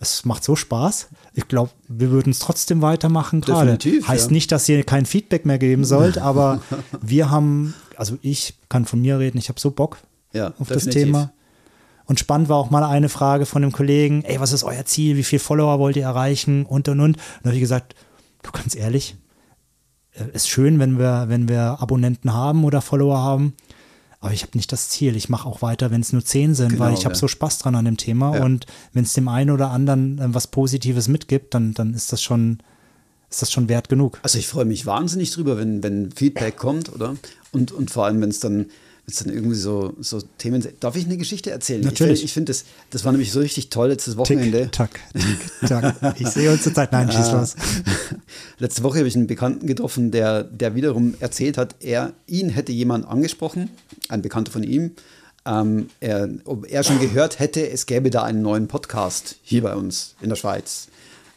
es macht so Spaß. Ich glaube, wir würden es trotzdem weitermachen gerade. Heißt ja. nicht, dass ihr kein Feedback mehr geben sollt, aber wir haben, also ich kann von mir reden, ich habe so Bock ja, auf definitiv. das Thema. Und spannend war auch mal eine Frage von einem Kollegen, ey, was ist euer Ziel? Wie viele Follower wollt ihr erreichen? Und und und. Und da habe ich gesagt, du ganz ehrlich, äh, ist schön, wenn wir, wenn wir Abonnenten haben oder Follower haben. Aber ich habe nicht das Ziel. Ich mache auch weiter, wenn es nur zehn sind, genau, weil ich ja. habe so Spaß dran an dem Thema. Ja. Und wenn es dem einen oder anderen äh, was Positives mitgibt, dann, dann ist das schon, ist das schon wert genug. Also ich freue mich wahnsinnig drüber, wenn, wenn Feedback kommt, oder? Und, und vor allem, wenn es dann es dann irgendwie so, so Themen. Darf ich eine Geschichte erzählen? Natürlich. Ich, finde, das, das war nämlich so richtig toll letztes Wochenende. Tick, tack, tick, tack. Ich sehe uns zur Zeit. Nein, schieß los. Letzte Woche habe ich einen Bekannten getroffen, der, der wiederum erzählt hat, er, ihn hätte jemand angesprochen, ein Bekannter von ihm, ähm, er, ob er schon gehört hätte, es gäbe da einen neuen Podcast hier bei uns in der Schweiz.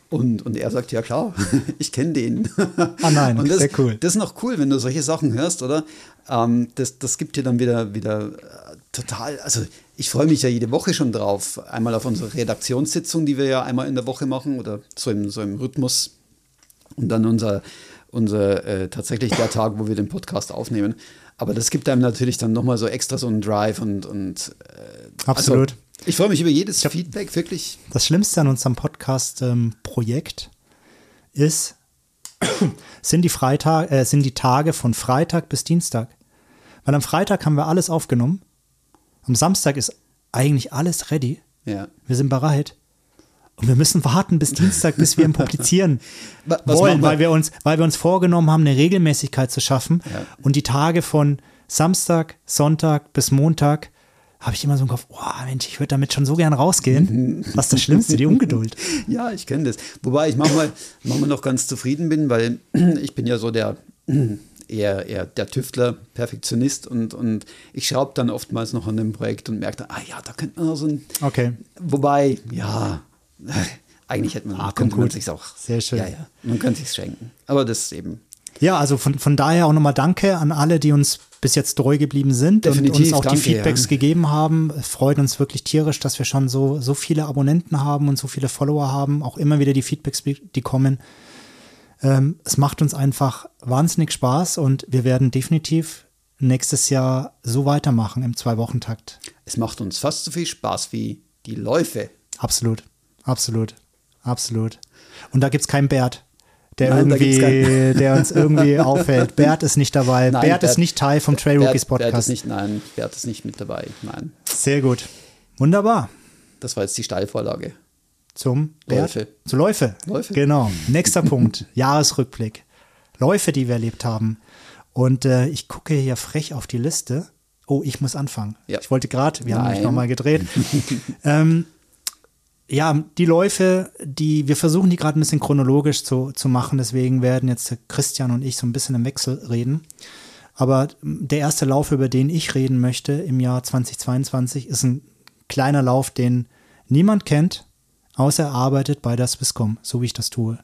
Und, und er sagt, ja klar, ich kenne den. Ah nein, und das, sehr cool. Das ist noch cool, wenn du solche Sachen hörst, oder? Ähm, das, das gibt dir dann wieder, wieder äh, total, also ich freue mich ja jede Woche schon drauf. Einmal auf unsere Redaktionssitzung, die wir ja einmal in der Woche machen oder so im, so im Rhythmus. Und dann unser, unser äh, tatsächlich der Tag, wo wir den Podcast aufnehmen. Aber das gibt einem natürlich dann nochmal so extra so einen Drive und, und äh, Absolut. Also, ich freue mich über jedes glaub, Feedback, wirklich. Das Schlimmste an unserem Podcast-Projekt ähm, ist, sind die, Freitag, äh, sind die Tage von Freitag bis Dienstag. Weil am Freitag haben wir alles aufgenommen. Am Samstag ist eigentlich alles ready. Ja. Wir sind bereit. Und wir müssen warten bis Dienstag, bis wir ihn publizieren wollen, wir? weil wir, uns, weil wir uns vorgenommen haben, eine Regelmäßigkeit zu schaffen. Ja. Und die Tage von Samstag, Sonntag bis Montag habe ich immer so im Kopf, oh Mensch, ich würde damit schon so gern rausgehen. Was ist das Schlimmste, die Ungeduld. ja, ich kenne das. Wobei ich manchmal, manchmal noch ganz zufrieden bin, weil ich bin ja so der eher, eher der Tüftler, Perfektionist und, und ich schraube dann oftmals noch an dem Projekt und merke dann, ah ja, da könnte man so ein. Okay. Wobei, ja, eigentlich hätte man, ah, könnte man sich auch. Sehr schön. Ja, ja, man könnte sich schenken. Aber das ist eben. Ja, also von, von daher auch nochmal Danke an alle, die uns bis jetzt treu geblieben sind Definitiv, und uns auch danke, die Feedbacks ja. gegeben haben. Es freut uns wirklich tierisch, dass wir schon so, so viele Abonnenten haben und so viele Follower haben. Auch immer wieder die Feedbacks, die kommen. Ähm, es macht uns einfach wahnsinnig Spaß und wir werden definitiv nächstes Jahr so weitermachen im Zwei-Wochen-Takt. Es macht uns fast so viel Spaß wie die Läufe. Absolut, absolut, absolut. Und da gibt es keinen Bert der Nein, irgendwie, der uns irgendwie auffällt. Bert ist nicht dabei. Nein, Bert, Bert, ist nicht Teil vom Trail Rookies Podcast. Bert ist nicht, nein, Bert ist nicht mit dabei. Nein. Sehr gut. Wunderbar. Das war jetzt die Steilvorlage. Zum Bert? Läufe. Zu Läufe. Läufe. Genau. Nächster Punkt. Jahresrückblick. Läufe, die wir erlebt haben. Und äh, ich gucke hier frech auf die Liste. Oh, ich muss anfangen. Ja. Ich wollte gerade, wir Nein. haben mich nochmal gedreht. ähm, ja, die Läufe, die, wir versuchen die gerade ein bisschen chronologisch zu, zu machen, deswegen werden jetzt Christian und ich so ein bisschen im Wechsel reden. Aber der erste Lauf, über den ich reden möchte im Jahr 2022, ist ein kleiner Lauf, den niemand kennt, außer er arbeitet bei der Swisscom, so wie ich das tue.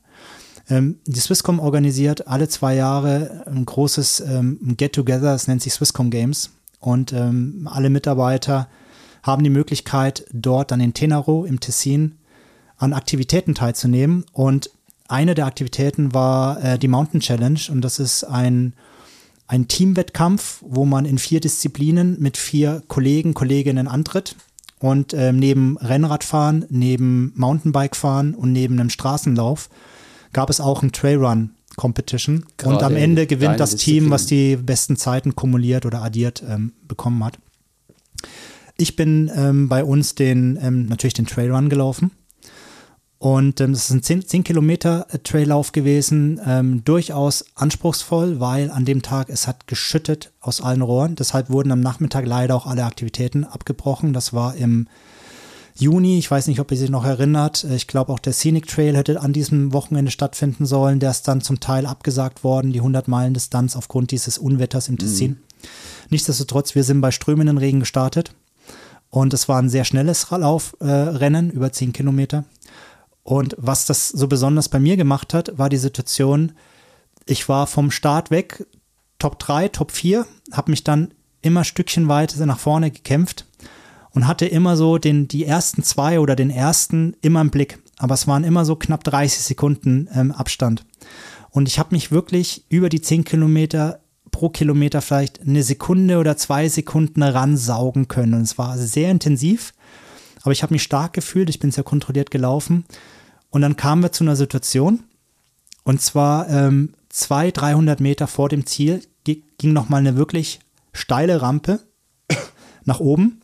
Ähm, die Swisscom organisiert alle zwei Jahre ein großes ähm, Get-Together, es nennt sich Swisscom Games. Und ähm, alle Mitarbeiter haben die Möglichkeit, dort dann in Tenaro im Tessin an Aktivitäten teilzunehmen. Und eine der Aktivitäten war äh, die Mountain Challenge und das ist ein, ein Teamwettkampf, wo man in vier Disziplinen mit vier Kollegen, Kolleginnen antritt. Und äh, neben Rennradfahren, neben Mountainbikefahren und neben einem Straßenlauf gab es auch ein Trailrun Competition. Gerade und am Ende gewinnt das Disziplin. Team, was die besten Zeiten kumuliert oder addiert ähm, bekommen hat. Ich bin ähm, bei uns den, ähm, natürlich den Trailrun gelaufen. Und ähm, es ist ein 10, 10 Kilometer äh, Traillauf gewesen, ähm, durchaus anspruchsvoll, weil an dem Tag es hat geschüttet aus allen Rohren. Deshalb wurden am Nachmittag leider auch alle Aktivitäten abgebrochen. Das war im Juni, ich weiß nicht, ob ihr sich noch erinnert. Äh, Ich glaube, auch der Scenic Trail hätte an diesem Wochenende stattfinden sollen. Der ist dann zum Teil abgesagt worden, die 100 Meilen Distanz aufgrund dieses Unwetters im Tessin. Nichtsdestotrotz, wir sind bei strömenden Regen gestartet. Und es war ein sehr schnelles Laufrennen, äh, über 10 Kilometer. Und was das so besonders bei mir gemacht hat, war die Situation, ich war vom Start weg, Top 3, Top 4, habe mich dann immer stückchenweise nach vorne gekämpft und hatte immer so den, die ersten zwei oder den ersten immer im Blick. Aber es waren immer so knapp 30 Sekunden ähm, Abstand. Und ich habe mich wirklich über die 10 Kilometer pro Kilometer vielleicht eine Sekunde oder zwei Sekunden ransaugen können. Und es war sehr intensiv, aber ich habe mich stark gefühlt, ich bin sehr kontrolliert gelaufen. Und dann kamen wir zu einer Situation, und zwar ähm, zwei, 300 Meter vor dem Ziel gi- ging nochmal eine wirklich steile Rampe nach oben.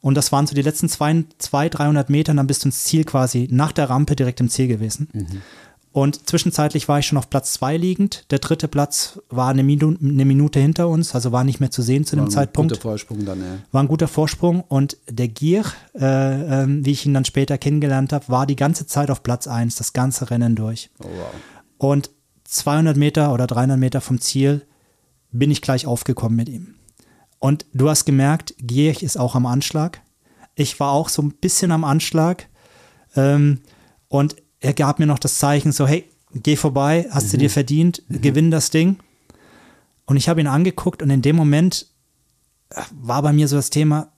Und das waren so die letzten zwei, zwei 300 Meter, dann bist du ins Ziel quasi nach der Rampe direkt im Ziel gewesen. Und zwischenzeitlich war ich schon auf Platz zwei liegend. Der dritte Platz war eine, Minu eine Minute hinter uns, also war nicht mehr zu sehen zu dem War ein Zeitpunkt. Guter Vorsprung dann, ja. War ein guter Vorsprung und der Gier, äh, ähm, wie ich ihn dann später kennengelernt habe, war die ganze Zeit auf Platz eins, das ganze Rennen durch. Oh, wow. Und 200 Meter oder 300 Meter vom Ziel bin ich gleich aufgekommen mit ihm. Und du hast gemerkt, Gierig ist auch am Anschlag. Ich war auch so ein bisschen am Anschlag. Ähm, und er gab mir noch das Zeichen so, hey, geh vorbei, hast du dir verdient, gewinn das Ding. Und ich habe ihn angeguckt und in dem Moment äh, war bei mir so das Thema,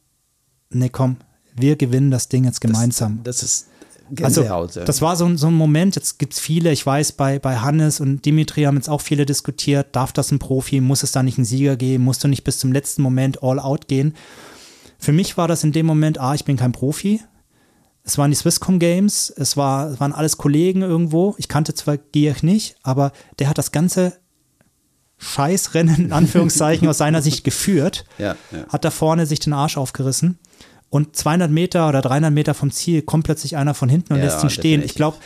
nee, komm, wir gewinnen das Ding jetzt gemeinsam. Das ist Also, Gänsehaut. das war so, ein- so ein Moment, jetzt gibt es viele, ich weiß, bei, bei Hannes und Dimitri haben jetzt auch viele diskutiert, darf das ein Profi, muss es da nicht einen Sieger geben, musst du nicht bis zum letzten Moment all out gehen. Für mich war das in dem Moment, ah, ich bin kein Profi. Es waren die Swisscom Games, es, war, es waren alles Kollegen irgendwo. Ich kannte zwar Gier nicht, aber der hat das ganze Scheißrennen in Anführungszeichen aus seiner Sicht geführt ja, ja. hat da vorne sich den Arsch aufgerissen. Und 200 Meter oder 300 Meter vom Ziel kommt plötzlich einer von hinten und Ja, lässt ihn stehen. Ich glaube,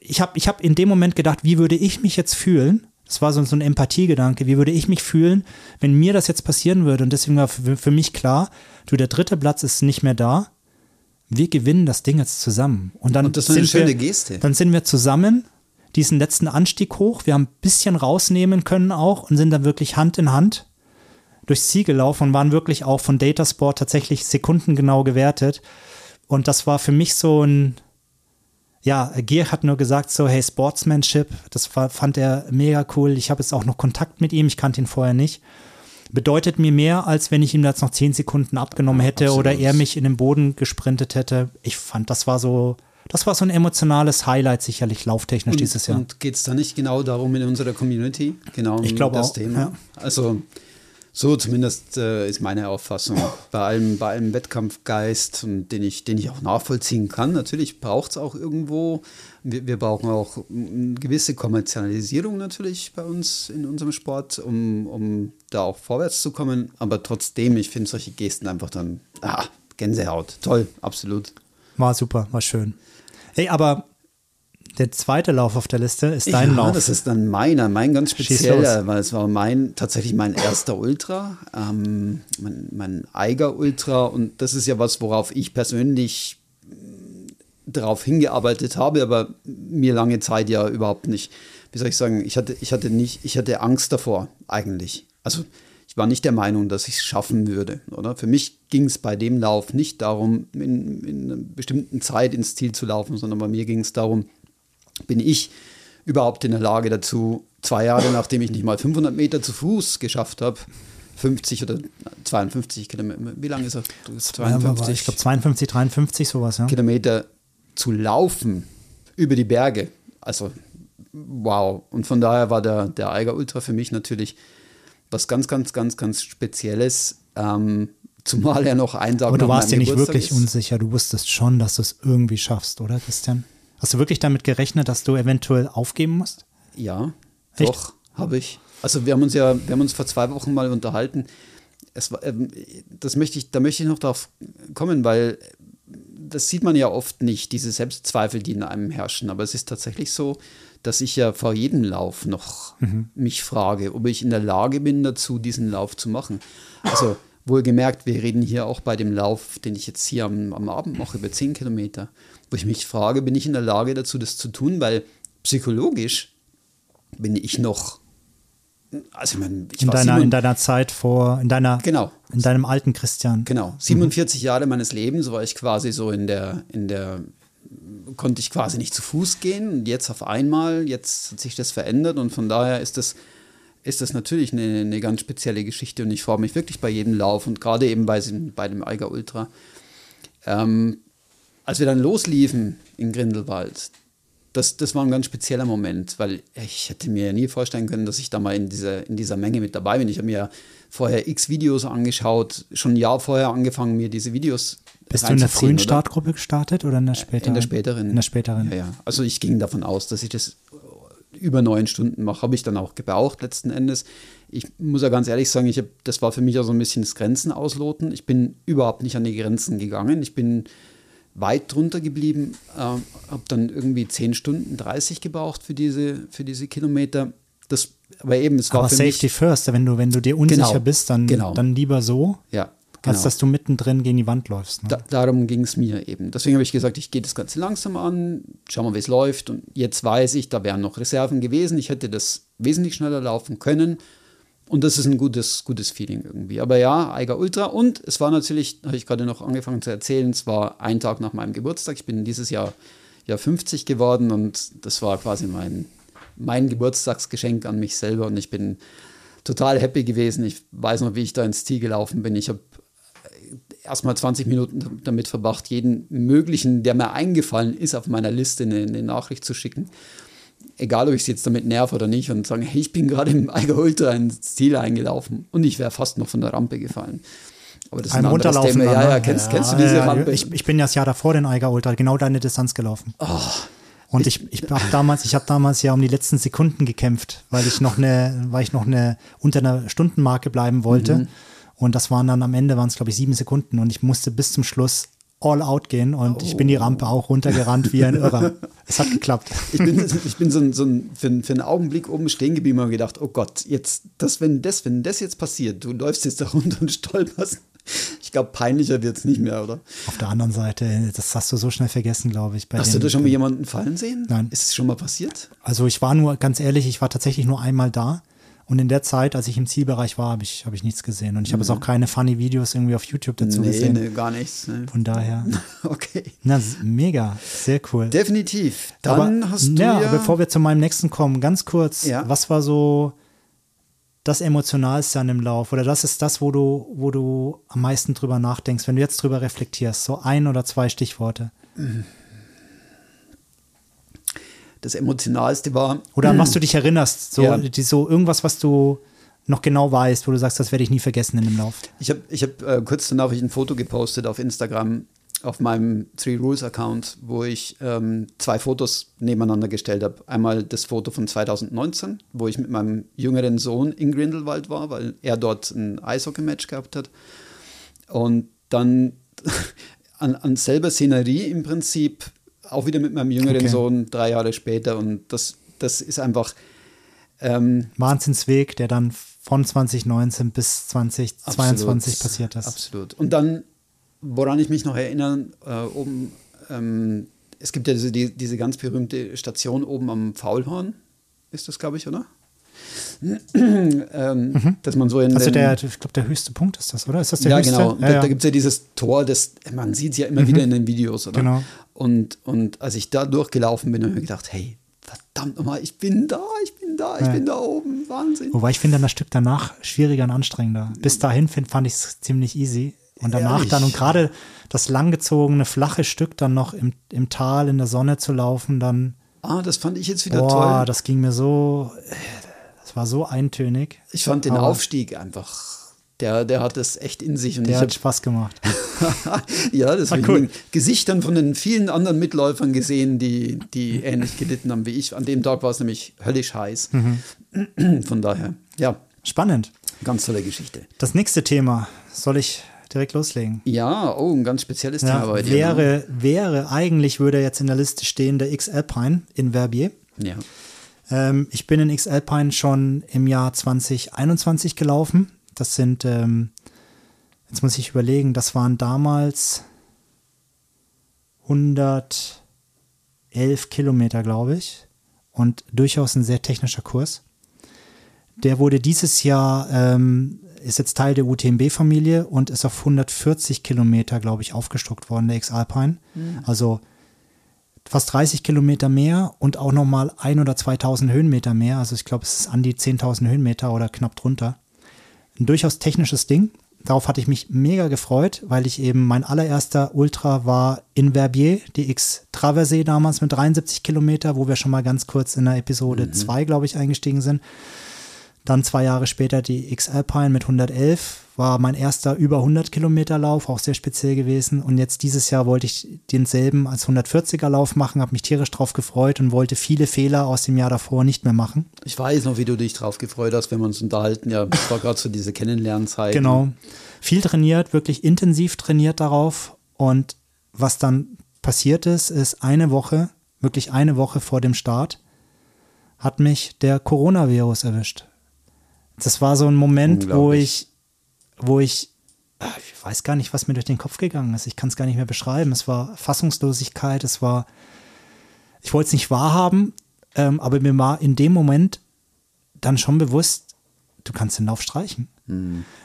ich habe ich hab in dem Moment gedacht, wie würde ich mich jetzt fühlen? Das war so, so ein Empathiegedanke. Wie würde ich mich fühlen, wenn mir das jetzt passieren würde? Und deswegen war für, für mich klar, du, der dritte Platz ist nicht mehr da. Wir gewinnen das Ding jetzt zusammen. Und dann Und das war eine sind wir, schöne Geste. Dann sind wir zusammen diesen letzten Anstieg hoch. Wir haben ein bisschen rausnehmen können auch und sind dann wirklich Hand in Hand durchs Ziel gelaufen und waren wirklich auch von Datasport tatsächlich sekundengenau gewertet. Und das war für mich so ein, ja, Gier hat nur gesagt so, hey, Sportsmanship, das fand er mega cool. Ich habe jetzt auch noch Kontakt mit ihm, ich kannte ihn vorher nicht. Bedeutet mir mehr, als wenn ich ihm jetzt noch zehn Sekunden abgenommen hätte absolut. oder er mich in den Boden gesprintet hätte. Ich fand, das war so, das war so ein emotionales Highlight sicherlich lauftechnisch dieses Jahr. Und geht es da nicht genau darum in unserer Community? Genau um Ich glaube das auch, Thema. ja. Also so zumindest äh, ist meine Auffassung. Bei allem, bei allem Wettkampfgeist, und den, ich, den ich auch nachvollziehen kann. Natürlich braucht es auch irgendwo, wir, wir brauchen auch eine gewisse Kommerzialisierung natürlich bei uns in unserem Sport, um, um da auch vorwärts zu kommen. Aber trotzdem, ich finde solche Gesten einfach dann, ah, Gänsehaut. Toll, absolut. War super, war schön. Ey, aber der zweite Lauf auf der Liste ist dein ja, Lauf. das ist dann meiner, mein ganz spezieller, weil es war mein, tatsächlich mein erster Ultra, ähm, mein, mein Eiger Ultra und das ist ja was, worauf ich persönlich darauf hingearbeitet habe, aber mir lange Zeit ja überhaupt nicht, wie soll ich sagen, ich hatte, ich hatte nicht, ich hatte Angst davor eigentlich. Also ich war nicht der Meinung, dass ich es schaffen würde. Oder? Für mich ging es bei dem Lauf nicht darum, in, in einer bestimmten Zeit ins Ziel zu laufen, sondern bei mir ging es darum, bin ich überhaupt in der Lage dazu, zwei Jahre nachdem ich nicht mal 500 Meter zu Fuß geschafft habe, 50 oder 52 Kilometer, wie lange ist er? Ja, war- ich glaube 52, 53, sowas, ja. Kilometer zu laufen über die Berge. Also wow. Und von daher war der, der Eiger Ultra für mich natürlich was ganz, ganz, ganz, ganz Spezielles. Ähm, zumal er noch einen Tag Aber du warst dir nicht Geburtstag wirklich ist. unsicher. Du wusstest schon, dass du es irgendwie schaffst, oder, Christian? Hast du wirklich damit gerechnet, dass du eventuell aufgeben musst? Ja, Echt? doch, habe ich. Also wir haben uns ja, wir haben uns vor zwei Wochen mal unterhalten. Es war, ähm, das möchte ich, da möchte ich noch drauf kommen, weil das sieht man ja oft nicht, diese Selbstzweifel, die in einem herrschen. Aber es ist tatsächlich so, dass ich ja vor jedem Lauf noch mich frage, ob ich in der Lage bin, dazu diesen Lauf zu machen. Also wohlgemerkt, wir reden hier auch bei dem Lauf, den ich jetzt hier am, am Abend mache, über 10 Kilometer, wo ich mich frage, bin ich in der Lage dazu, das zu tun, weil psychologisch bin ich noch, also ich meine, ich In war deiner, sieben- in deiner Zeit vor, in deiner, Genau. in deinem alten Christian. Genau, 47 Jahre meines Lebens war ich quasi so in der, in der, konnte ich quasi nicht zu Fuß gehen. Und jetzt auf einmal, jetzt hat sich das verändert und von daher ist das, ist das natürlich eine, eine ganz spezielle Geschichte und ich freue mich wirklich bei jedem Lauf und gerade eben bei, bei dem Eiger Ultra. Ähm, als wir dann losliefen in Grindelwald, das, das war ein ganz spezieller Moment, weil ich hätte mir ja nie vorstellen können, dass ich da mal in dieser, in dieser Menge mit dabei bin. Ich habe mir ja vorher x Videos angeschaut, schon ein Jahr vorher angefangen, mir diese Videos Bist du in der frühen oder? Startgruppe gestartet oder in der späteren? In der späteren. In der späteren. Ja, ja. Also ich ging davon aus, dass ich das über neun Stunden mache. Habe ich dann auch gebraucht letzten Endes. Ich muss ja ganz ehrlich sagen, ich hab, das war für mich auch so ein bisschen das Grenzen ausloten. Ich bin überhaupt nicht an die Grenzen gegangen. Ich bin weit drunter geblieben, äh, habe dann irgendwie 10 Stunden 30 gebraucht für diese, für diese Kilometer. Das, aber eben, es war Aber für Safety mich, first, wenn du, wenn du dir unsicher Genau, bist, dann, genau. dann lieber so, ja, als genau. dass du mittendrin gegen die Wand läufst. Ne? Da, darum ging es mir eben. Deswegen habe ich gesagt, ich gehe das Ganze langsam an, schau mal, wie es läuft. Und jetzt weiß ich, da wären noch Reserven gewesen. Ich hätte das wesentlich schneller laufen können. Und das ist ein gutes, gutes Feeling irgendwie. Aber ja, Eiger Ultra. Und es war natürlich, habe ich gerade noch angefangen zu erzählen, es war ein Tag nach meinem Geburtstag. Ich bin dieses Jahr ja 50 geworden und das war quasi mein, mein Geburtstagsgeschenk an mich selber. Und ich bin total happy gewesen. Ich weiß noch, wie ich da ins Ziel gelaufen bin. Ich habe erstmal 20 Minuten damit verbracht, jeden möglichen, der mir eingefallen ist, auf meiner Liste eine, eine Nachricht zu schicken. Egal, ob ich es jetzt damit nerv oder nicht und sagen, hey, ich bin gerade im Eiger Ultra ins Ziel eingelaufen und ich wäre fast noch von der Rampe gefallen. Aber das ein Runterlaufen. Thema. dann, Ja, ne? ja, kennst, kennst du diese ja, Rampe? Ich, ich bin ja das Jahr davor den Eiger Ultra, genau deine Distanz gelaufen. Oh. Und ich, ich habe damals, ich habe damals ja um die letzten Sekunden gekämpft, weil ich noch eine, weil ich noch eine unter einer Stundenmarke bleiben wollte. Mhm. Und das waren dann am Ende waren es glaube ich sieben Sekunden und ich musste bis zum Schluss all out gehen und ich bin die Rampe auch runtergerannt wie ein Irrer. Es hat geklappt. ich bin, ich bin so, ein, so ein, für, für einen Augenblick oben stehen geblieben und gedacht, oh Gott, jetzt, das, wenn das, wenn das jetzt passiert, du läufst jetzt da runter und stolperst. Ich glaube, peinlicher wird es nicht mehr, oder? Auf der anderen Seite, das hast du so schnell vergessen, glaube ich. Hast du da schon mal jemanden fallen sehen? Nein. Ist es schon mal passiert? Also ich war nur, ganz ehrlich, ich war tatsächlich nur einmal da. Und in der Zeit, als ich im Zielbereich war, habe ich, hab ich nichts gesehen. Und ich habe jetzt auch keine funny Videos irgendwie auf YouTube dazu Mhm. nee, gesehen. nee, gar nichts. Ne? Von daher, Okay. na, mega, sehr cool. Definitiv. Dann Aber, hast du ja, ja, bevor wir zu meinem nächsten kommen, ganz kurz, Ja. was war so das Emotionalste an dem Lauf? Oder das ist das, wo du, wo du am meisten drüber nachdenkst, wenn du jetzt drüber reflektierst, so ein oder zwei Stichworte. Das Emotionalste war, Oder an was du dich erinnerst, so, Ja. die, so irgendwas, was du noch genau weißt, wo du sagst, das werde ich nie vergessen in dem Lauf. ich habe ich hab, äh, kurz danach ich ein Foto gepostet auf Instagram, auf meinem Three Rules Account, wo ich ähm, zwei Fotos nebeneinander gestellt habe. Einmal das Foto von 2019, wo ich mit meinem jüngeren Sohn in Grindelwald war, weil er dort ein Eishockey-Match gehabt hat. Und dann an, an selber Szenerie im Prinzip, auch wieder mit meinem jüngeren Okay. Sohn, drei Jahre später. Und das, das ist einfach ähm, Wahnsinnsweg, der dann von 2019 bis 2022 Absolut, passiert ist. Absolut. Und dann, woran ich mich noch erinnere, äh, oben, ähm, es gibt ja diese, die, diese ganz berühmte Station oben am Faulhorn, ist das, glaube ich, oder? Ähm, Dass man so in Also der, ich glaube, der höchste Punkt ist das, oder? Ist das der ja, höchste? genau. Ja, da ja. da gibt es ja dieses Tor, das man sieht es ja immer wieder in den Videos, oder? Genau. Und, und als ich da durchgelaufen bin, habe ich mir gedacht, hey, verdammt nochmal, ich bin da, ich bin da, ich Ja. bin da oben, Wahnsinn. Wobei ich finde dann das Stück danach schwieriger und anstrengender. Bis dahin find, fand ich es ziemlich easy. Und danach Ehrlich? dann und gerade das langgezogene, flache Stück dann noch im, im Tal in der Sonne zu laufen, dann, Ah, das fand ich jetzt wieder boah, toll. das ging mir so, Es war so eintönig. Ich fand den Aufstieg einfach, der, der hat es echt in sich. Und Der hat Spaß gemacht. ja, das habe ich cool. in den Gesichtern von den vielen anderen Mitläufern gesehen, die, die ähnlich gelitten haben wie ich. An dem Tag war es nämlich höllisch heiß. Mhm. Von daher, ja, Spannend. ganz tolle Geschichte. Das nächste Thema soll ich direkt loslegen. Ja, oh, ein ganz spezielles Thema Ja, bei dir. ne? wäre, wäre, eigentlich würde jetzt in der Liste stehen der X-Alpine in Verbier. Ja. Ähm, ich bin in X-Alpine schon im Jahr 2021 gelaufen. Das sind, ähm, jetzt muss ich überlegen, das waren damals 111 Kilometer, glaube ich. Und durchaus ein sehr technischer Kurs. Der wurde dieses Jahr, ähm, ist jetzt Teil der UTMB-Familie und ist auf 140 Kilometer, glaube ich, aufgestockt worden, der X-Alpine. Also fast 30 Kilometer mehr und auch nochmal ein oder 2000 Höhenmeter mehr. Also ich glaube, es ist an die 10.000 Höhenmeter oder knapp drunter. Ein durchaus technisches Ding. Darauf hatte ich mich mega gefreut, weil ich eben mein allererster Ultra war in Verbier, die X Traversée damals mit 73 Kilometer, wo wir schon mal ganz kurz in der Episode 2, glaube ich, eingestiegen sind. Dann zwei Jahre später die X Alpine mit 111, war mein erster über 100 Kilometer Lauf, auch sehr speziell gewesen. Und jetzt dieses Jahr wollte ich denselben als 140er Lauf machen, habe mich tierisch drauf gefreut und wollte viele Fehler aus dem Jahr davor nicht mehr machen. Ich weiß noch, wie du dich drauf gefreut hast, wenn wir uns unterhalten. Ja, das war gerade so diese Kennenlernzeit. Genau. Viel trainiert, wirklich intensiv trainiert darauf. Und was dann passiert ist, ist eine Woche, wirklich eine Woche vor dem Start, hat mich der Coronavirus erwischt. Das war so ein Moment, wo ich, wo ich, ah, ich weiß gar nicht, was mir durch den Kopf gegangen ist. Ich kann es gar nicht mehr beschreiben. Es war Fassungslosigkeit, es war, ich wollte es nicht wahrhaben, ähm, aber mir war in dem Moment dann schon bewusst, du kannst den Lauf streichen.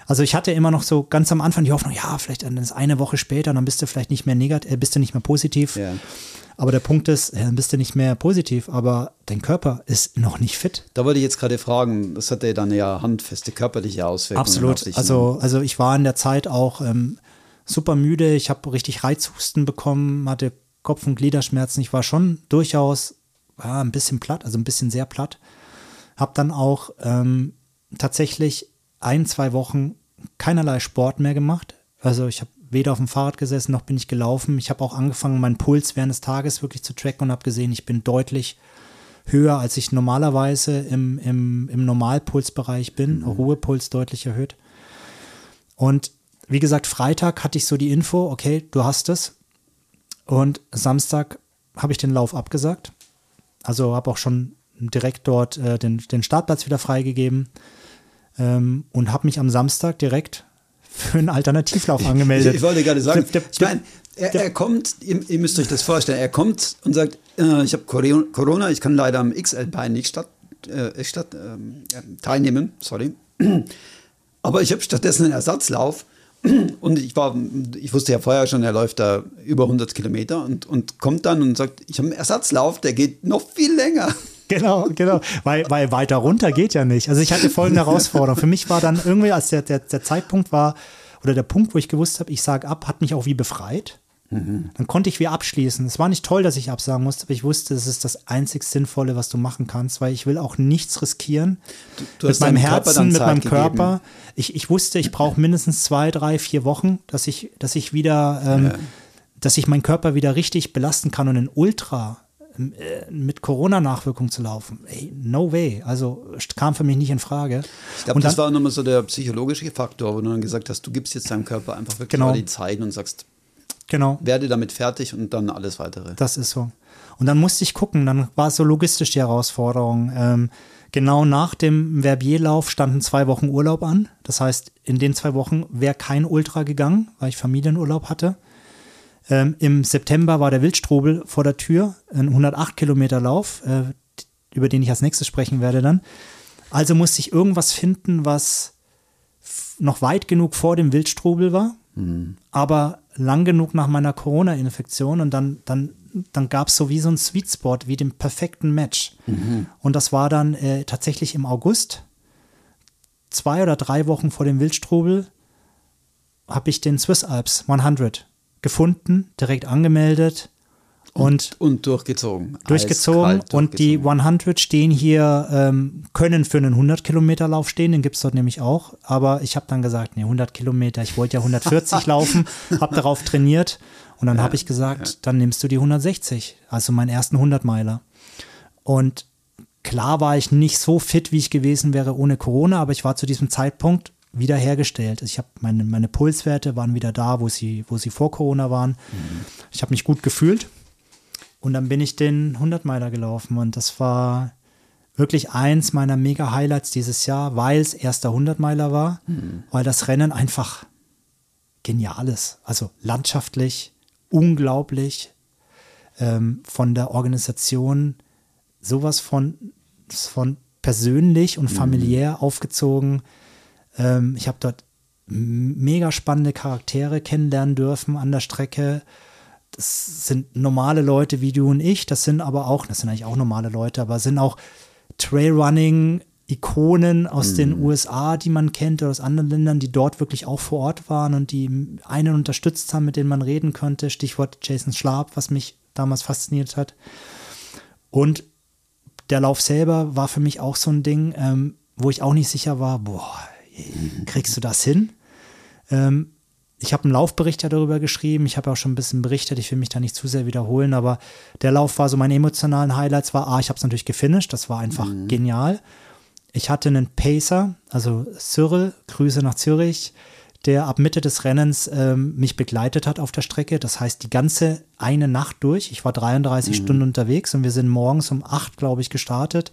Also ich hatte immer noch so ganz am Anfang die Hoffnung, ja, vielleicht dann ist eine Woche später, dann bist du vielleicht nicht mehr negativ, äh, bist du nicht mehr positiv. Ja. Aber der Punkt ist, äh, dann bist du nicht mehr positiv, aber dein Körper ist noch nicht fit. Da wollte ich jetzt gerade fragen, das hatte dann ja handfeste körperliche Auswirkungen. Absolut. sich, ne? Also, also ich war in der Zeit auch ähm, super müde. Ich habe richtig Reizhusten bekommen, hatte Kopf- und Gliederschmerzen. Ich war schon durchaus ja, ein bisschen platt, also ein bisschen sehr platt. Habe dann auch ähm, tatsächlich ein, zwei Wochen keinerlei Sport mehr gemacht. Also ich habe weder auf dem Fahrrad gesessen, noch bin ich gelaufen. Ich habe auch angefangen, meinen Puls während des Tages wirklich zu tracken und habe gesehen, ich bin deutlich höher, als ich normalerweise im, im, im Normalpulsbereich bin. Ruhepuls deutlich erhöht. Und wie gesagt, Freitag hatte ich so die Info, okay, du hast es. Und Samstag habe ich den Lauf abgesagt. Also habe auch schon direkt dort äh, den, den Startplatz wieder freigegeben ähm, und habe mich am Samstag direkt für einen Alternativlauf angemeldet. Ich, ich wollte gerade sagen, Der- der- ich meine, er, er kommt, ihr, ihr müsst euch das vorstellen, er kommt und sagt, äh, ich habe Corona, ich kann leider am XL-Bein nicht statt, äh, statt, äh, teilnehmen, sorry. Aber ich habe stattdessen einen Ersatzlauf und ich war, ich wusste ja vorher schon, er läuft da über 100 Kilometer und, und kommt dann und sagt, ich habe einen Ersatzlauf, der geht noch viel länger. Genau, genau. Weil, weil weiter runter geht ja nicht. Also ich hatte folgende Herausforderung. Für mich war dann irgendwie, als der, der, der Zeitpunkt war, oder der Punkt, wo ich gewusst habe, ich sage ab, hat mich auch wie befreit. Dann konnte ich wie abschließen. Es war nicht toll, dass ich absagen musste, aber ich wusste, das ist das einzig Sinnvolle, was du machen kannst, weil ich will auch nichts riskieren. du mit hast meinem Herzen, mit meinem gegeben. Körper. Ich, ich wusste, ich brauche mindestens zwei, drei, vier Wochen, dass ich, dass ich wieder, ähm, dass ich meinen Körper wieder richtig belasten kann und in Ultra mit Corona-Nachwirkung zu laufen. Ey, no way. Also kam für mich nicht in Frage. Ich glaube, das war nochmal so der psychologische Faktor, wo du dann gesagt hast, du gibst jetzt deinem Körper einfach wirklich Genau. mal die Zeit und sagst, Genau. werde damit fertig und dann alles weitere. Das ist so. Und dann musste ich gucken, dann war es so logistisch die Herausforderung. Ähm, genau nach dem Verbierlauf standen zwei Wochen Urlaub an. Das heißt, in den zwei Wochen wäre kein Ultra gegangen, weil ich Familienurlaub hatte. Ähm, Im September war der Wildstrubel vor der Tür, ein 108 Kilometer Lauf, äh, über den ich als nächstes sprechen werde dann. Also musste ich irgendwas finden, was noch weit genug vor dem Wildstrubel war, aber lang genug nach meiner Corona-Infektion und dann, dann, dann gab es so wie so ein Sweet Spot, wie den perfekten Match. Und das war dann äh, tatsächlich im August, zwei oder drei Wochen vor dem Wildstrubel, habe ich den Swiss Alps 100 gefunden, direkt angemeldet Und, und durchgezogen. Durchgezogen. Und die 100 stehen hier, ähm, können für einen 100 Kilometer Lauf stehen, den gibt es dort nämlich auch. Aber ich habe dann gesagt, nee, 100 Kilometer, ich wollte ja 140 laufen, habe darauf trainiert. Und dann ja, habe ich gesagt, ja. dann nimmst du die 160, also meinen ersten 100 Meiler. Und klar war ich nicht so fit, wie ich gewesen wäre ohne Corona, aber ich war zu diesem Zeitpunkt wiederhergestellt. Ich habe meine, meine Pulswerte waren wieder da, wo sie, wo sie vor Corona waren. Mhm. Ich habe mich gut gefühlt und dann bin ich den 100 Meiler gelaufen und das war wirklich eins meiner mega Highlights dieses Jahr, weil es erster 100 Meiler war, mhm. weil das Rennen einfach genial ist. Also landschaftlich, unglaublich, ähm, von der Organisation sowas von, von persönlich und mhm. familiär mhm. aufgezogen. Ähm, ich habe dort mega spannende Charaktere kennenlernen dürfen an der Strecke das sind normale Leute wie du und ich, das sind aber auch, das sind eigentlich auch normale Leute, aber sind auch Trailrunning Ikonen aus mhm. den USA, die man kennt, oder aus anderen Ländern, die dort wirklich auch vor Ort waren und die einen unterstützt haben, mit denen man reden konnte. Stichwort Jason Schlab, was mich damals fasziniert hat. Und der Lauf selber war für mich auch so ein Ding, ähm, wo ich auch nicht sicher war, boah, kriegst du das hin? Ähm, ich habe einen Laufbericht ja darüber geschrieben. Ich habe auch schon ein bisschen berichtet. Ich will mich da nicht zu sehr wiederholen, aber der Lauf war so meine emotionalen Highlights war, ah, ich habe es natürlich gefinisht. Das war einfach mhm. genial. Ich hatte einen Pacer, also Cyril, Grüße nach Zürich, der ab Mitte des Rennens ähm, mich begleitet hat auf der Strecke. Das heißt, die ganze eine Nacht durch. Ich war 33 mhm. Stunden unterwegs und wir sind morgens um acht, glaube ich, gestartet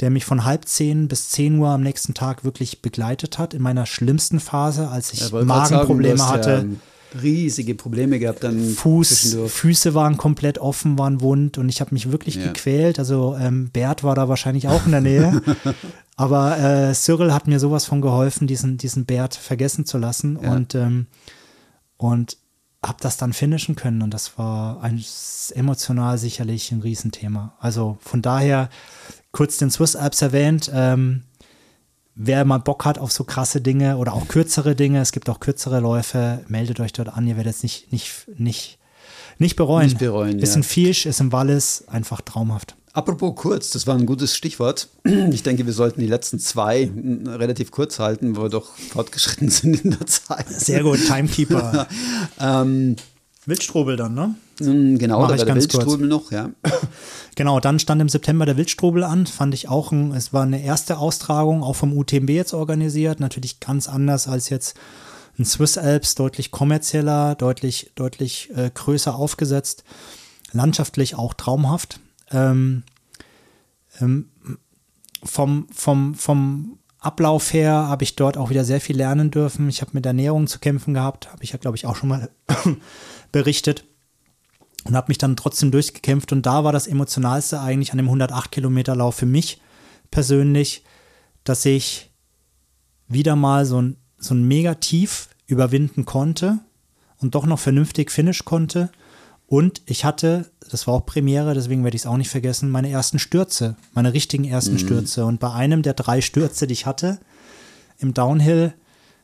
der mich von halb zehn bis zehn Uhr am nächsten Tag wirklich begleitet hat, in meiner schlimmsten Phase, als ich ja, Magenprobleme sagen, hatte. Ja riesige Probleme gehabt dann Fuß, Füße waren komplett offen, waren wund und ich habe mich wirklich ja. gequält. Also ähm, Bert war da wahrscheinlich auch in der Nähe. Aber äh, Cyril hat mir sowas von geholfen, diesen, diesen Bert vergessen zu lassen und, ähm, und habe das dann finishen können und das war ein, emotional sicherlich ein Riesenthema. Also von daher kurz den Swiss Alps erwähnt. Ähm, wer mal Bock hat auf so krasse Dinge oder auch kürzere Dinge, es gibt auch kürzere Läufe, meldet euch dort an. Ihr werdet es nicht, nicht, nicht, nicht bereuen. Nicht bereuen ist ja. in Fiesch, ist im Wallis, einfach traumhaft. Apropos kurz, das war ein gutes Stichwort. Ich denke, wir sollten die letzten zwei relativ kurz halten, weil wir doch fortgeschritten sind in der Zeit. Sehr gut, Timekeeper. ähm, Wildstrobel dann, ne? Mm, genau, Mach da war der Wildstrobel kurz. noch, ja. Genau, dann stand im September der Wildstrobel an, fand ich auch, ein, es war eine erste Austragung, auch vom UTMB jetzt organisiert, natürlich ganz anders als jetzt ein Swiss Alps, deutlich kommerzieller, deutlich, deutlich äh, größer aufgesetzt, landschaftlich auch traumhaft. Ähm, ähm, vom, vom, vom Ablauf her habe ich dort auch wieder sehr viel lernen dürfen. Ich habe mit Ernährung zu kämpfen gehabt, habe ich ja, glaube ich, auch schon mal berichtet und habe mich dann trotzdem durchgekämpft. Und da war das Emotionalste eigentlich an dem 108 Kilometer Lauf für mich persönlich, dass ich wieder mal so ein, so ein Megatief überwinden konnte und doch noch vernünftig finish konnte. Und ich hatte, das war auch Premiere, deswegen werde ich es auch nicht vergessen, meine ersten Stürze, meine richtigen ersten mhm. Stürze. Und bei einem der drei Stürze, die ich hatte, im Downhill,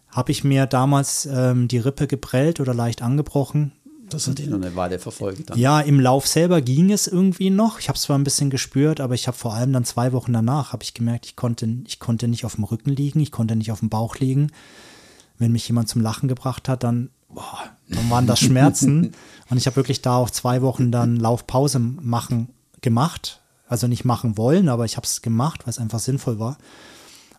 habe ich mir damals ähm, die Rippe geprellt oder leicht angebrochen. Das hat dich noch eine Weile verfolgt. Dann. Ja, im Lauf selber ging es irgendwie noch. Ich habe es zwar ein bisschen gespürt, aber ich habe vor allem dann zwei Wochen danach habe ich gemerkt, ich konnte, ich konnte nicht auf dem Rücken liegen, ich konnte nicht auf dem Bauch liegen. Wenn mich jemand zum Lachen gebracht hat, dann, boah, dann waren das Schmerzen. Und ich habe wirklich da auch zwei Wochen dann Laufpause machen gemacht. Also nicht machen wollen, aber ich habe es gemacht, weil es einfach sinnvoll war.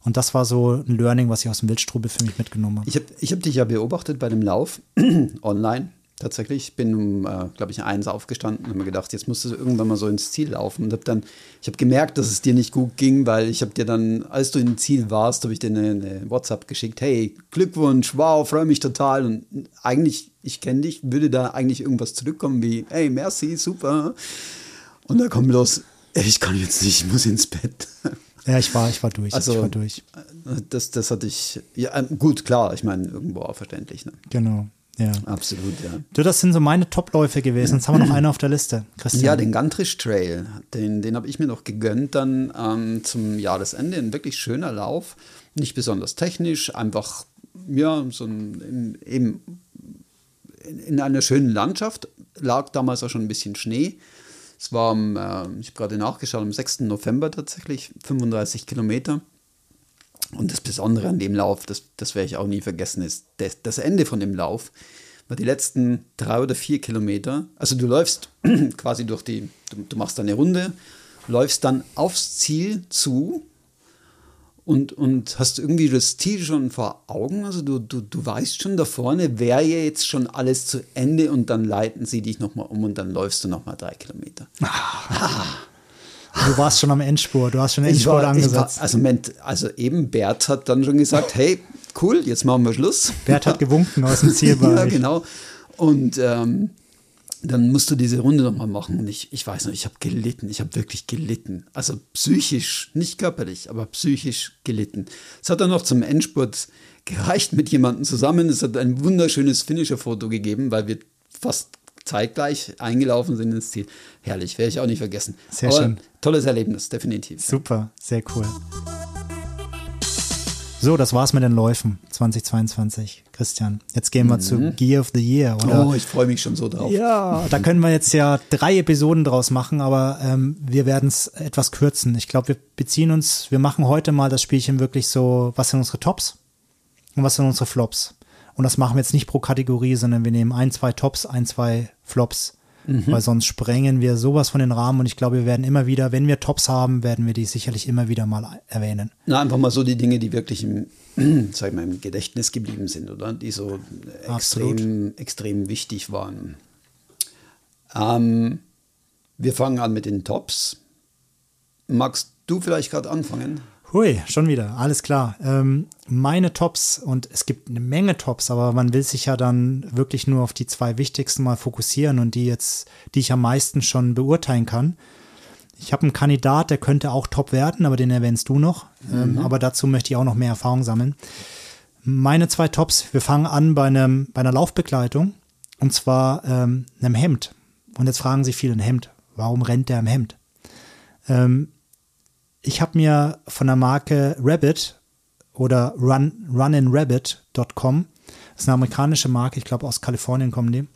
Und das war so ein Learning, was ich aus dem Wildstrubel für mich mitgenommen habe. Ich habe ich hab dich ja beobachtet bei dem Lauf online tatsächlich. Ich bin um, äh, glaube ich, eins aufgestanden und habe mir gedacht, jetzt musst du irgendwann mal so ins Ziel laufen. Und habe dann, ich habe gemerkt, dass es dir nicht gut ging, weil ich habe dir dann, als du im Ziel warst, habe ich dir eine, eine, WhatsApp geschickt, hey, Glückwunsch, wow, freue mich total. Und eigentlich, ich kenne dich, würde da eigentlich irgendwas zurückkommen wie, hey, merci, super. Und da kommt bloß, ich kann jetzt nicht, ich muss ins Bett. Ja, ich war, ich war durch. Also, ich war durch. Das, das hatte ich, ja, gut, klar, ich meine, irgendwo auch verständlich. Ne? Genau. Ja. Absolut, ja. Du, das sind so meine Topläufe gewesen. Jetzt haben wir noch einen auf der Liste. Christian. Ja, den Gantrisch Trail. Den, den habe ich mir noch gegönnt dann ähm, zum Jahresende. Ein wirklich schöner Lauf. Nicht besonders technisch, einfach, ja, so ein, eben in, in einer schönen Landschaft. lag damals auch schon ein bisschen Schnee. Es war am, äh, ich habe gerade nachgeschaut, am 6. November tatsächlich, 35 Kilometer. Und das Besondere an dem Lauf, das, das werde ich auch nie vergessen, ist das, das Ende von dem Lauf war die letzten drei oder vier Kilometer. Also du läufst quasi durch die, du, du machst eine Runde, läufst dann aufs Ziel zu und, und hast irgendwie das Ziel schon vor Augen. Also du, du, du weißt schon da vorne, wäre ja jetzt schon alles zu Ende und dann leiten sie dich nochmal um und dann läufst du nochmal drei Kilometer. Ah. Du warst schon am Endspurt, du hast schon Endspurt war, angesetzt. War, also, also eben Bert hat dann schon gesagt, hey, cool, jetzt machen wir Schluss. Bert hat gewunken aus dem Zielbereich. ja, genau. Und ähm, dann musst du diese Runde nochmal machen. Und ich, ich weiß noch, ich habe gelitten. Ich habe wirklich gelitten. Also psychisch, nicht körperlich, aber psychisch gelitten. Es hat dann noch zum Endspurt gereicht mit jemandem zusammen. Es hat ein wunderschönes Finisher-Foto gegeben, weil wir fast zeitgleich eingelaufen sind ins Ziel. Herrlich, werde ich auch nicht vergessen. Sehr aber schön. Tolles Erlebnis, definitiv. Super, sehr cool. So, das war's mit den Läufen 2022, Christian. Jetzt gehen wir mhm. zu Gear of the Year. Oder? Oh, ich freue mich schon so drauf. Ja, da können wir jetzt ja drei Episoden draus machen, aber ähm, wir werden es etwas kürzen. Ich glaube, wir beziehen uns, wir machen heute mal das Spielchen wirklich so, was sind unsere Tops und was sind unsere Flops. Und das machen wir jetzt nicht pro Kategorie, sondern wir nehmen ein, zwei Tops, ein, zwei Flops Mhm. Weil sonst sprengen wir sowas von den Rahmen und ich glaube, wir werden immer wieder, wenn wir Tops haben, werden wir die sicherlich immer wieder mal erwähnen. Na, einfach mal so die Dinge, die wirklich im, sag mal, im Gedächtnis geblieben sind, oder? Die so extrem, extrem wichtig waren. Ähm, wir fangen an mit den Tops. Magst du vielleicht gerade anfangen? Hui, schon wieder, alles klar. Ähm, meine Tops, und es gibt eine Menge Tops, aber man will sich ja dann wirklich nur auf die zwei wichtigsten mal fokussieren und die jetzt, die ich am meisten schon beurteilen kann. Ich habe einen Kandidat, der könnte auch top werden, aber den erwähnst du noch. Ähm, mhm. Ähm, aber dazu möchte ich auch noch mehr Erfahrung sammeln. Meine zwei Tops, wir fangen an bei, einem, bei einer Laufbegleitung und zwar ähm, einem Hemd. Und jetzt fragen sich viele, ein Hemd, warum rennt der im Hemd? Ähm, ich habe mir von der Marke Rabbit oder Run, runinrabbit.com, das ist eine amerikanische Marke, ich glaube aus Kalifornien kommen die,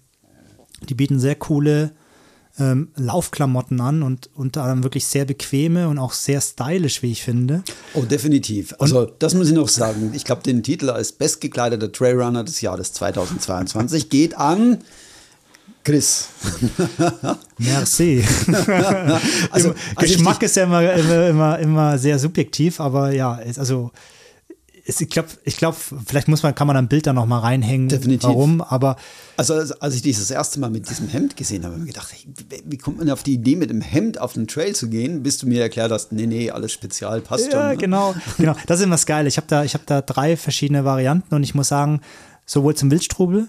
die bieten sehr coole ähm, Laufklamotten an und unter anderem wirklich sehr bequeme und auch sehr stylisch, wie ich finde. Oh, definitiv. Also, und, das muss ich noch sagen. Ich glaube, den Titel als bestgekleideter Trailrunner des Jahres 2022 geht an Chris. Merci. also, also, Geschmack ist ja immer, immer, immer, immer sehr subjektiv, aber ja, also ich glaube, ich glaub, vielleicht muss man, kann man ein Bild da noch mal reinhängen. Definitiv. Warum? Aber also als ich dieses erste Mal mit diesem Hemd gesehen habe, habe ich mir gedacht, hey, wie kommt man auf die Idee, mit dem Hemd auf den Trail zu gehen, bis du mir erklärt hast, nee, nee, alles spezial, passt ja, schon. Ja, ne? genau, genau. Das ist immer das Geile. Ich habe da, ich habe da drei verschiedene Varianten und ich muss sagen, sowohl zum Wildstrubel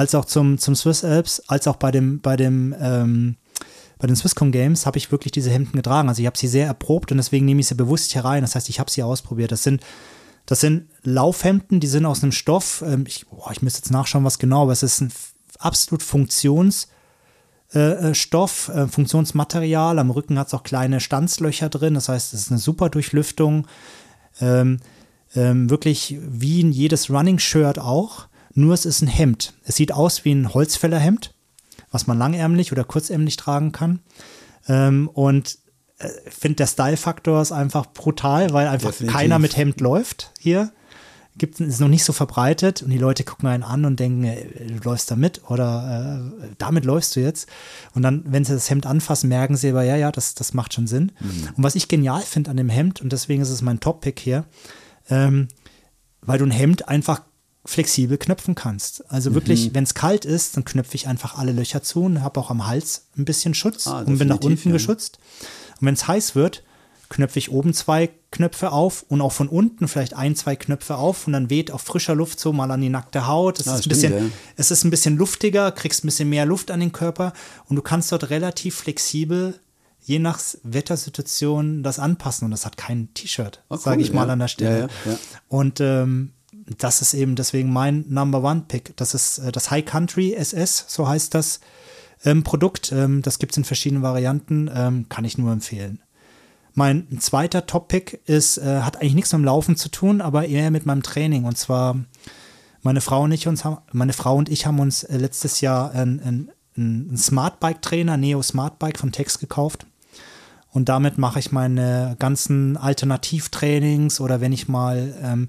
als auch zum, zum Swiss Alps, als auch bei dem, bei dem, ähm, bei den Swisscom Games habe ich wirklich diese Hemden getragen. Also ich habe sie sehr erprobt und deswegen nehme ich sie bewusst hier rein. Das heißt, ich habe sie ausprobiert. Das sind, das sind Laufhemden, die sind aus einem Stoff. Ähm, ich, boah, ich müsste jetzt nachschauen, was genau, aber es ist ein absolut Funktionsstoff, äh, äh, äh, Funktionsmaterial. Am Rücken hat es auch kleine Stanzlöcher drin. Das heißt, es ist eine super Durchlüftung. Ähm, ähm, wirklich wie in jedes Running-Shirt auch. Nur es ist ein Hemd. Es sieht aus wie ein Holzfällerhemd, was man langärmlich oder kurzärmlich tragen kann. Ähm, und ich äh, finde, der Style-Faktor ist einfach brutal, weil einfach Definitiv. keiner mit Hemd läuft hier. Gibt, ist noch nicht so verbreitet und die Leute gucken einen an und denken, ey, du läufst da mit oder äh, damit läufst du jetzt. Und dann, wenn sie das Hemd anfassen, merken sie aber, ja, ja, das, das macht schon Sinn. Mhm. Und was ich genial finde an dem Hemd, und deswegen ist es mein Top-Pick hier, ähm, weil du ein Hemd einfach flexibel knöpfen kannst. Also wirklich, mhm. wenn es kalt ist, dann knöpfe ich einfach alle Löcher zu und habe auch am Hals ein bisschen Schutz ah, und bin nach unten ja. geschützt. Und wenn es heiß wird, knöpfe ich oben zwei Knöpfe auf und auch von unten vielleicht ein, zwei Knöpfe auf und dann weht auch frischer Luft so mal an die nackte Haut. Es, ah, ist, ein bisschen, ja. es ist ein bisschen luftiger, kriegst ein bisschen mehr Luft an den Körper und du kannst dort relativ flexibel je nach Wettersituation das anpassen und das hat kein T-Shirt, oh, cool, sage ich ja. mal an der Stelle. Ja, und ähm, das ist eben deswegen mein Number One Pick. Das ist äh, das High Country SS, so heißt das ähm, Produkt. Ähm, das gibt es in verschiedenen Varianten, ähm, kann ich nur empfehlen. Mein zweiter Top-Pick ist, äh, hat eigentlich nichts mit dem Laufen zu tun, aber eher mit meinem Training. Und zwar meine Frau und ich uns haben, meine Frau und ich haben uns äh, letztes Jahr ein, ein einen Smart Bike Trainer, Neo Smart Bike von Tex gekauft. Und damit mache ich meine ganzen Alternativtrainings oder wenn ich mal ähm,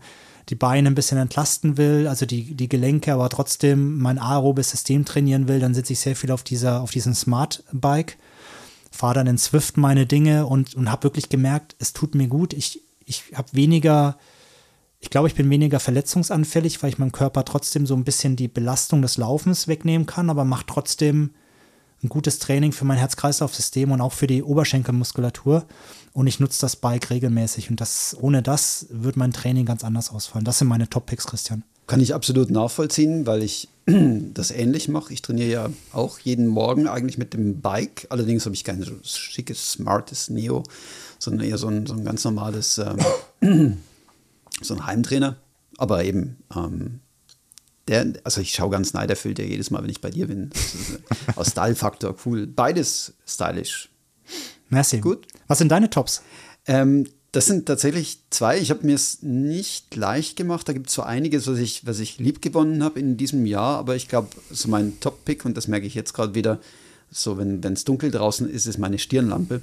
die Beine ein bisschen entlasten will, also die, die Gelenke, aber trotzdem mein aerobes System trainieren will, dann sitze ich sehr viel auf dieser, auf diesem Smart Bike, fahre dann in Swift meine Dinge und, und habe wirklich gemerkt, es tut mir gut. Ich, ich habe weniger, ich glaube, ich bin weniger verletzungsanfällig, weil ich meinem Körper trotzdem so ein bisschen die Belastung des Laufens wegnehmen kann, aber macht trotzdem ein gutes Training für mein Herz-Kreislauf-System und auch für die Oberschenkelmuskulatur. Und ich nutze das Bike regelmäßig. Und das, ohne das wird mein Training ganz anders ausfallen. Das sind meine Top-Picks, Christian. Kann ich absolut nachvollziehen, weil ich das ähnlich mache. Ich trainiere ja auch jeden Morgen eigentlich mit dem Bike. Allerdings habe ich kein so schickes, smartes Neo, sondern eher so ein, so ein ganz normales, ähm, so ein Heimtrainer. Aber eben ähm, der, also ich schaue ganz neiderfüllt ja jedes Mal, wenn ich bei dir bin. Aus Style-Faktor, cool. Beides stylisch. Merci. Gut. Was sind deine Tops? Ähm, das sind tatsächlich zwei. Ich habe mir es nicht leicht gemacht. Da gibt es so einiges, was ich, was ich lieb gewonnen habe in diesem Jahr. Aber ich glaube, so mein Top-Pick, und das merke ich jetzt gerade wieder, so wenn es dunkel draußen ist, ist meine Stirnlampe.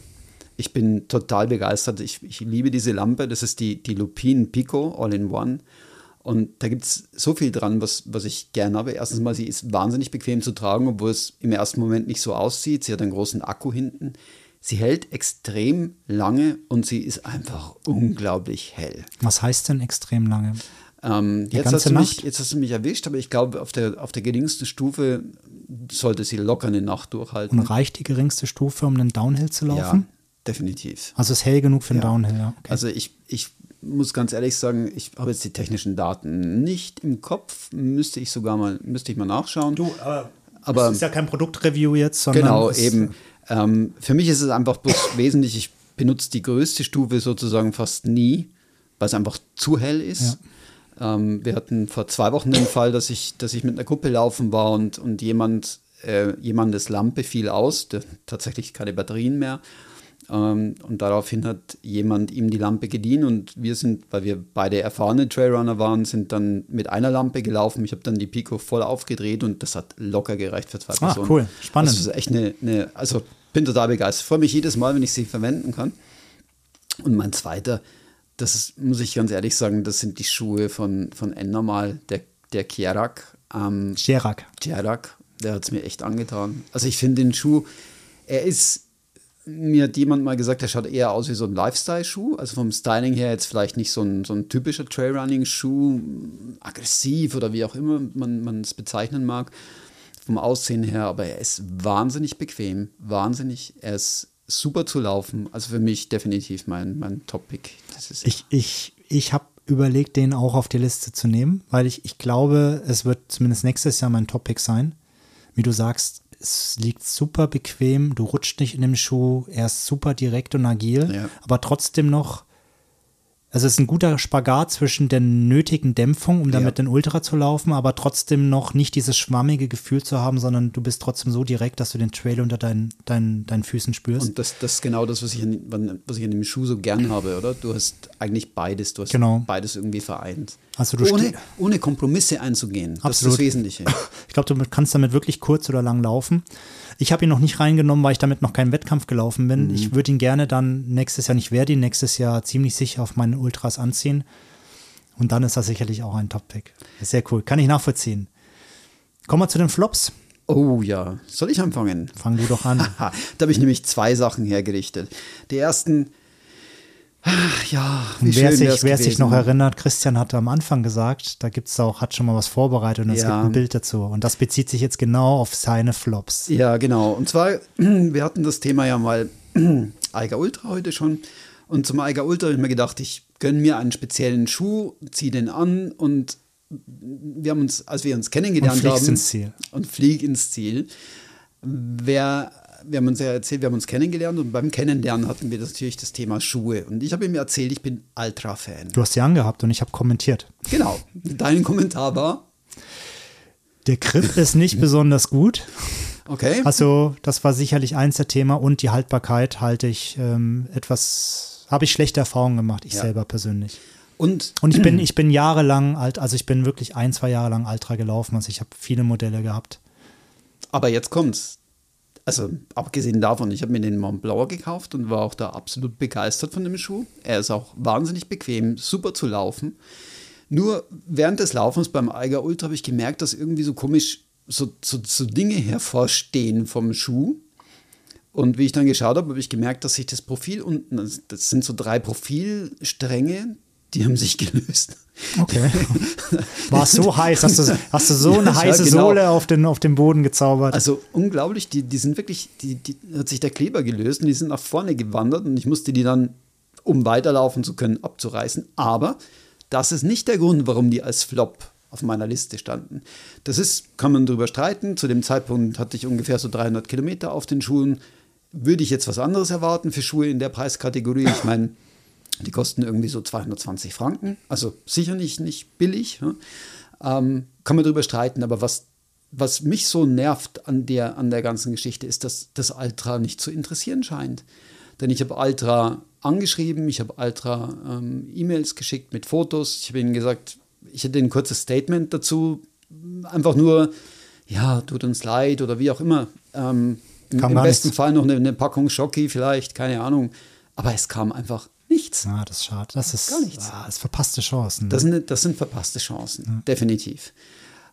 Ich bin total begeistert. Ich, ich liebe diese Lampe. Das ist die, die Lupine Pico All-in-One. Und da gibt es so viel dran, was, was ich gerne habe. Erstens mal, sie ist wahnsinnig bequem zu tragen, obwohl es im ersten Moment nicht so aussieht. Sie hat einen großen Akku hinten. Sie hält extrem lange und sie ist einfach unglaublich hell. Was heißt denn extrem lange? Ähm, jetzt, hast mich, jetzt, hast du mich, erwischt, aber ich glaube, auf der, auf der geringsten Stufe sollte sie locker eine Nacht durchhalten. Und reicht die geringste Stufe, um einen Downhill zu laufen? Ja, definitiv. Also ist hell genug für einen ja. Downhill, ja. Okay. Also ich, ich muss ganz ehrlich sagen, ich habe jetzt die technischen Daten nicht im Kopf. Müsste ich sogar mal, müsste ich mal nachschauen. Du, aber, aber es ist ja kein Produktreview jetzt, sondern. Genau, eben. Ähm, für mich ist es einfach bloß wesentlich, ich benutze die größte Stufe sozusagen fast nie, weil es einfach zu hell ist. Ja. Ähm, wir hatten vor zwei Wochen den Fall, dass ich, dass ich mit einer Gruppe laufen war und, und jemand, äh, jemandes Lampe fiel aus, der, tatsächlich keine Batterien mehr. Ähm, und daraufhin hat jemand ihm die Lampe geliehen und wir sind, weil wir beide erfahrene Trailrunner waren, sind dann mit einer Lampe gelaufen. Ich habe dann die Pico voll aufgedreht und das hat locker gereicht für zwei ah, Personen. cool, spannend. Das ist echt eine, eine also bin total begeistert. Freue mich jedes Mal, wenn ich sie verwenden kann. Und mein zweiter, das ist, muss ich ganz ehrlich sagen, das sind die Schuhe von, von N-Normal, der, der Kierak. Ähm, Kierak. Kierak, der hat es mir echt angetan. Also ich finde den Schuh, er ist mir hat jemand mal gesagt, der schaut eher aus wie so ein Lifestyle-Schuh. Also vom Styling her jetzt vielleicht nicht so ein, so ein typischer Trailrunning-Schuh, aggressiv oder wie auch immer man es bezeichnen mag. Vom Aussehen her, aber er ist wahnsinnig bequem, wahnsinnig. Er ist super zu laufen. Also für mich definitiv mein, mein Top-Pick. Ich, ich, ich habe überlegt, den auch auf die Liste zu nehmen, weil ich, ich glaube, es wird zumindest nächstes Jahr mein Top-Pick sein. Wie du sagst, es liegt super bequem, du rutscht nicht in dem Schuh, er ist super direkt und agil, ja. aber trotzdem noch also es ist ein guter Spagat zwischen der nötigen Dämpfung, um damit ja. den Ultra zu laufen, aber trotzdem noch nicht dieses schwammige Gefühl zu haben, sondern du bist trotzdem so direkt, dass du den Trail unter deinen, deinen, deinen Füßen spürst. Und das, das ist genau das, was ich, an, was ich an dem Schuh so gern habe, oder? Du hast eigentlich beides, du hast genau. beides irgendwie vereint. Also du ohne, ohne Kompromisse einzugehen. Absolut. Das ist das Wesentliche. Ich glaube, du kannst damit wirklich kurz oder lang laufen. Ich habe ihn noch nicht reingenommen, weil ich damit noch keinen Wettkampf gelaufen bin. Mhm. Ich würde ihn gerne dann nächstes Jahr, nicht werde ihn nächstes Jahr ziemlich sicher auf meine Ultras anziehen. Und dann ist das sicherlich auch ein Top-Pick. Sehr cool. Kann ich nachvollziehen. Kommen wir zu den Flops. Oh ja, soll ich anfangen? Fang du doch an. da habe ich nämlich zwei Sachen hergerichtet. Die ersten Ach, ja, wie wer, schön sich, wer sich noch erinnert, Christian hatte am Anfang gesagt, da gibt es auch, hat schon mal was vorbereitet und es ja. gibt ein Bild dazu. Und das bezieht sich jetzt genau auf seine Flops. Ja, genau. Und zwar, wir hatten das Thema ja mal Eiger Ultra heute schon. Und zum Eiger Ultra habe ich mir gedacht, ich gönne mir einen speziellen Schuh, ziehe den an und wir haben uns, als wir uns kennengelernt und haben. ins Ziel. Und flieg ins Ziel. Wer wir haben uns ja erzählt, wir haben uns kennengelernt und beim Kennenlernen hatten wir natürlich das Thema Schuhe. Und ich habe ihm erzählt, ich bin Ultra-Fan. Du hast sie angehabt und ich habe kommentiert. Genau. Dein Kommentar war? Der Grip ist nicht besonders gut. Okay. Also, das war sicherlich eins der Themen und die Haltbarkeit halte ich ähm, etwas, habe ich schlechte Erfahrungen gemacht, ich ja. selber persönlich. Und, und ich bin, ich bin jahrelang alt, also ich bin wirklich ein, zwei Jahre lang Ultra gelaufen, also ich habe viele Modelle gehabt. aber jetzt kommt's. Also abgesehen davon, ich habe mir den Mont Blanc gekauft und war auch da absolut begeistert von dem Schuh. Er ist auch wahnsinnig bequem, super zu laufen. Nur während des Laufens beim Eiger Ultra habe ich gemerkt, dass irgendwie so komisch so, so, so Dinge hervorstehen vom Schuh. Und wie ich dann geschaut habe, habe ich gemerkt, dass sich das Profil unten, das sind so drei Profilstränge, die haben sich gelöst. Okay. War so heiß? Hast du, hast du so eine Ja, heiße genau. Sohle auf den, auf den Boden gezaubert? Also unglaublich, die, die sind wirklich, die, die hat sich der Kleber gelöst und die sind nach vorne gewandert und ich musste die dann, um weiterlaufen zu können, abzureißen. Aber das ist nicht der Grund, warum die als Flop auf meiner Liste standen. Das ist, kann man drüber streiten. Zu dem Zeitpunkt hatte ich ungefähr so 300 Kilometer auf den Schuhen. Würde ich jetzt was anderes erwarten für Schuhe in der Preiskategorie? Ich meine, die kosten irgendwie so 220 Franken. Also sicher nicht, billig. Ja. Ähm, kann man drüber streiten, aber was, was mich so nervt an der, an der ganzen Geschichte ist, dass das Altra nicht zu interessieren scheint. Denn ich habe Altra angeschrieben, ich habe Altra ähm, E-Mails geschickt mit Fotos. Ich habe ihnen gesagt, ich hätte ein kurzes Statement dazu. Einfach nur, ja, tut uns leid oder wie auch immer. Ähm, Im besten nichts. Fall noch eine, eine Packung Schoki vielleicht, keine Ahnung. Aber es kam einfach nichts. Ah, das ist schade. Das ist, Gar nichts. Ah, das ist verpasste Chancen. Das sind, das sind verpasste Chancen, definitiv.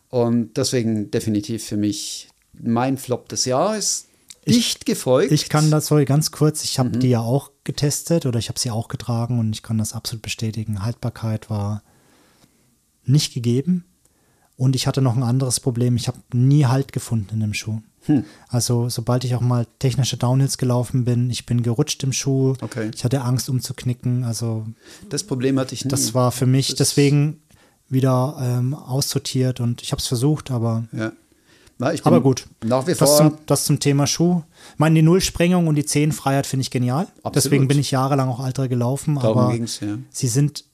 Und deswegen definitiv für mich mein Flop des Jahres. Dicht gefolgt. ich kann das, sorry, ganz kurz, ich Mhm. habe die ja auch getestet oder ich habe sie auch getragen und ich kann das absolut bestätigen. Haltbarkeit war nicht gegeben und ich hatte noch ein anderes Problem. Ich habe nie Halt gefunden in dem Schuh. Hm. Also sobald ich auch mal technische Downhills gelaufen bin, ich bin gerutscht im Schuh. Okay. Ich hatte Angst umzuknicken. Also Das Problem hatte ich nie. das war für mich Das- deswegen wieder ähm, aussortiert und ich habe es versucht, aber Ja. Na, aber gut. Nach wie Das vor. zum, das zum Thema Schuh. Ich meine, die Nullsprengung und die Zehenfreiheit finde ich genial. Absolut. Deswegen bin ich jahrelang auch Altra gelaufen. Darum aber ja. sie sind,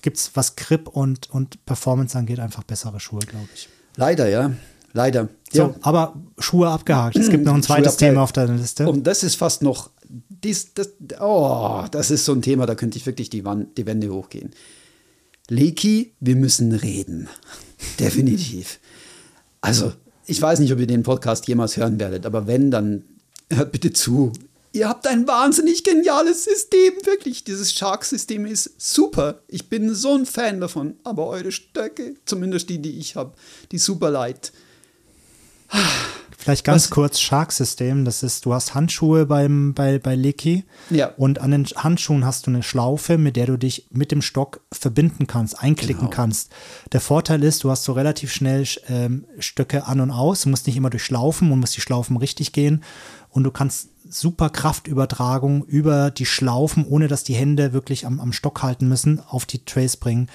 gibt es, was Grip und, und Performance angeht, einfach bessere Schuhe, glaube ich. Leider, ja. Leider. So, ja. aber Schuhe abgehakt. Es gibt noch ein zweites. Thema auf deiner Liste. Und das ist fast noch. Dies, das, oh, das ist so ein Thema, da könnte ich wirklich die, Wand, die Wände hochgehen. Leki, wir müssen reden. Definitiv. Also, ich weiß nicht, ob ihr den Podcast jemals hören werdet, aber wenn, dann hört bitte zu. Ihr habt ein wahnsinnig geniales System, wirklich. Dieses Shark-System ist super. Ich bin so ein Fan davon. Aber eure Stöcke, zumindest die, die ich habe, die super light. Vielleicht ganz Was? kurz Shark-System. Das ist, du hast Handschuhe beim, bei, bei Leaky. Ja. Und an den Handschuhen hast du eine Schlaufe, mit der du dich mit dem Stock verbinden kannst, einklicken Genau. kannst. Der Vorteil ist, du hast so relativ schnell ähm, Stöcke an und aus. Du musst nicht immer durchlaufen und musst die Schlaufen richtig gehen. Und du kannst super Kraftübertragung über die Schlaufen, ohne dass die Hände wirklich am, am Stock halten müssen, auf die Trays bringen.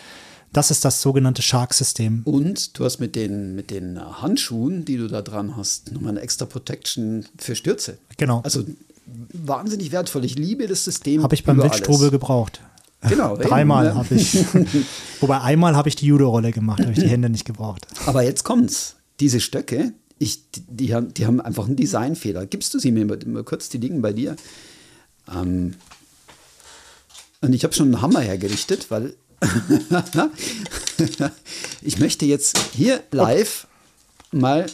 Das ist das sogenannte Shark-System. Und du hast mit den, mit den Handschuhen, die du da dran hast, nochmal eine extra Protection für Stürze. Genau. Also wahnsinnig wertvoll. Ich liebe das System. Habe ich beim Wildstrubel gebraucht. Genau. Dreimal ne? habe ich. Wobei einmal habe ich die Judo-Rolle gemacht, habe ich die Hände nicht gebraucht. Aber jetzt kommt's. Diese Stöcke, ich, die, die, haben, die haben einfach einen Designfehler. Gibst du sie mir mal, mal kurz? Die liegen bei dir. Ähm, und ich habe schon einen Hammer hergerichtet, weil ich möchte jetzt hier live mal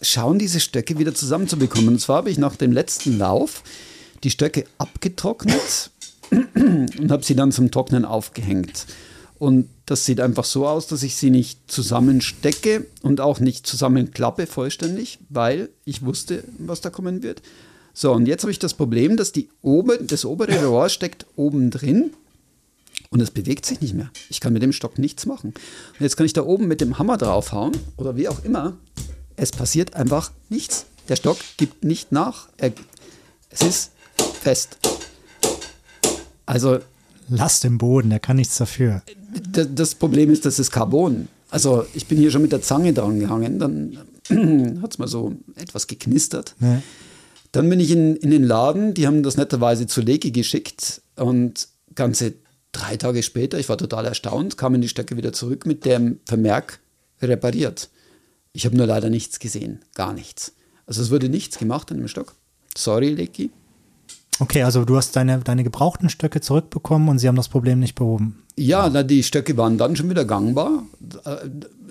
schauen, diese Stöcke wieder zusammenzubekommen. Und zwar habe ich nach dem letzten Lauf die Stöcke abgetrocknet und habe sie dann zum Trocknen aufgehängt. Und das sieht einfach so aus, dass ich sie nicht zusammenstecke und auch nicht zusammenklappe vollständig, weil ich wusste, was da kommen wird. So, und jetzt habe ich das Problem, dass die ober, das obere Rohr steckt oben drin und es bewegt sich nicht mehr. Ich kann mit dem Stock nichts machen. Und jetzt kann ich da oben mit dem Hammer draufhauen oder wie auch immer. Es passiert einfach nichts. Der Stock gibt nicht nach. Er, es ist fest. Also Last im Boden, der kann nichts dafür. Das Problem ist, das ist Carbon. Also ich bin hier schon mit der Zange dran gehangen, dann hat es mal so etwas geknistert. Ne? Dann bin ich in, in den Laden, die haben das netterweise zu Leki geschickt und ganze drei Tage später, ich war total erstaunt, kamen die Stöcke wieder zurück mit dem Vermerk repariert. Ich habe nur leider nichts gesehen, gar nichts. Also es wurde nichts gemacht an dem Stock. Sorry, Leki. Okay, also du hast deine, deine gebrauchten Stöcke zurückbekommen und sie haben das Problem nicht behoben. Ja, na, die Stöcke waren dann schon wieder gangbar. Äh,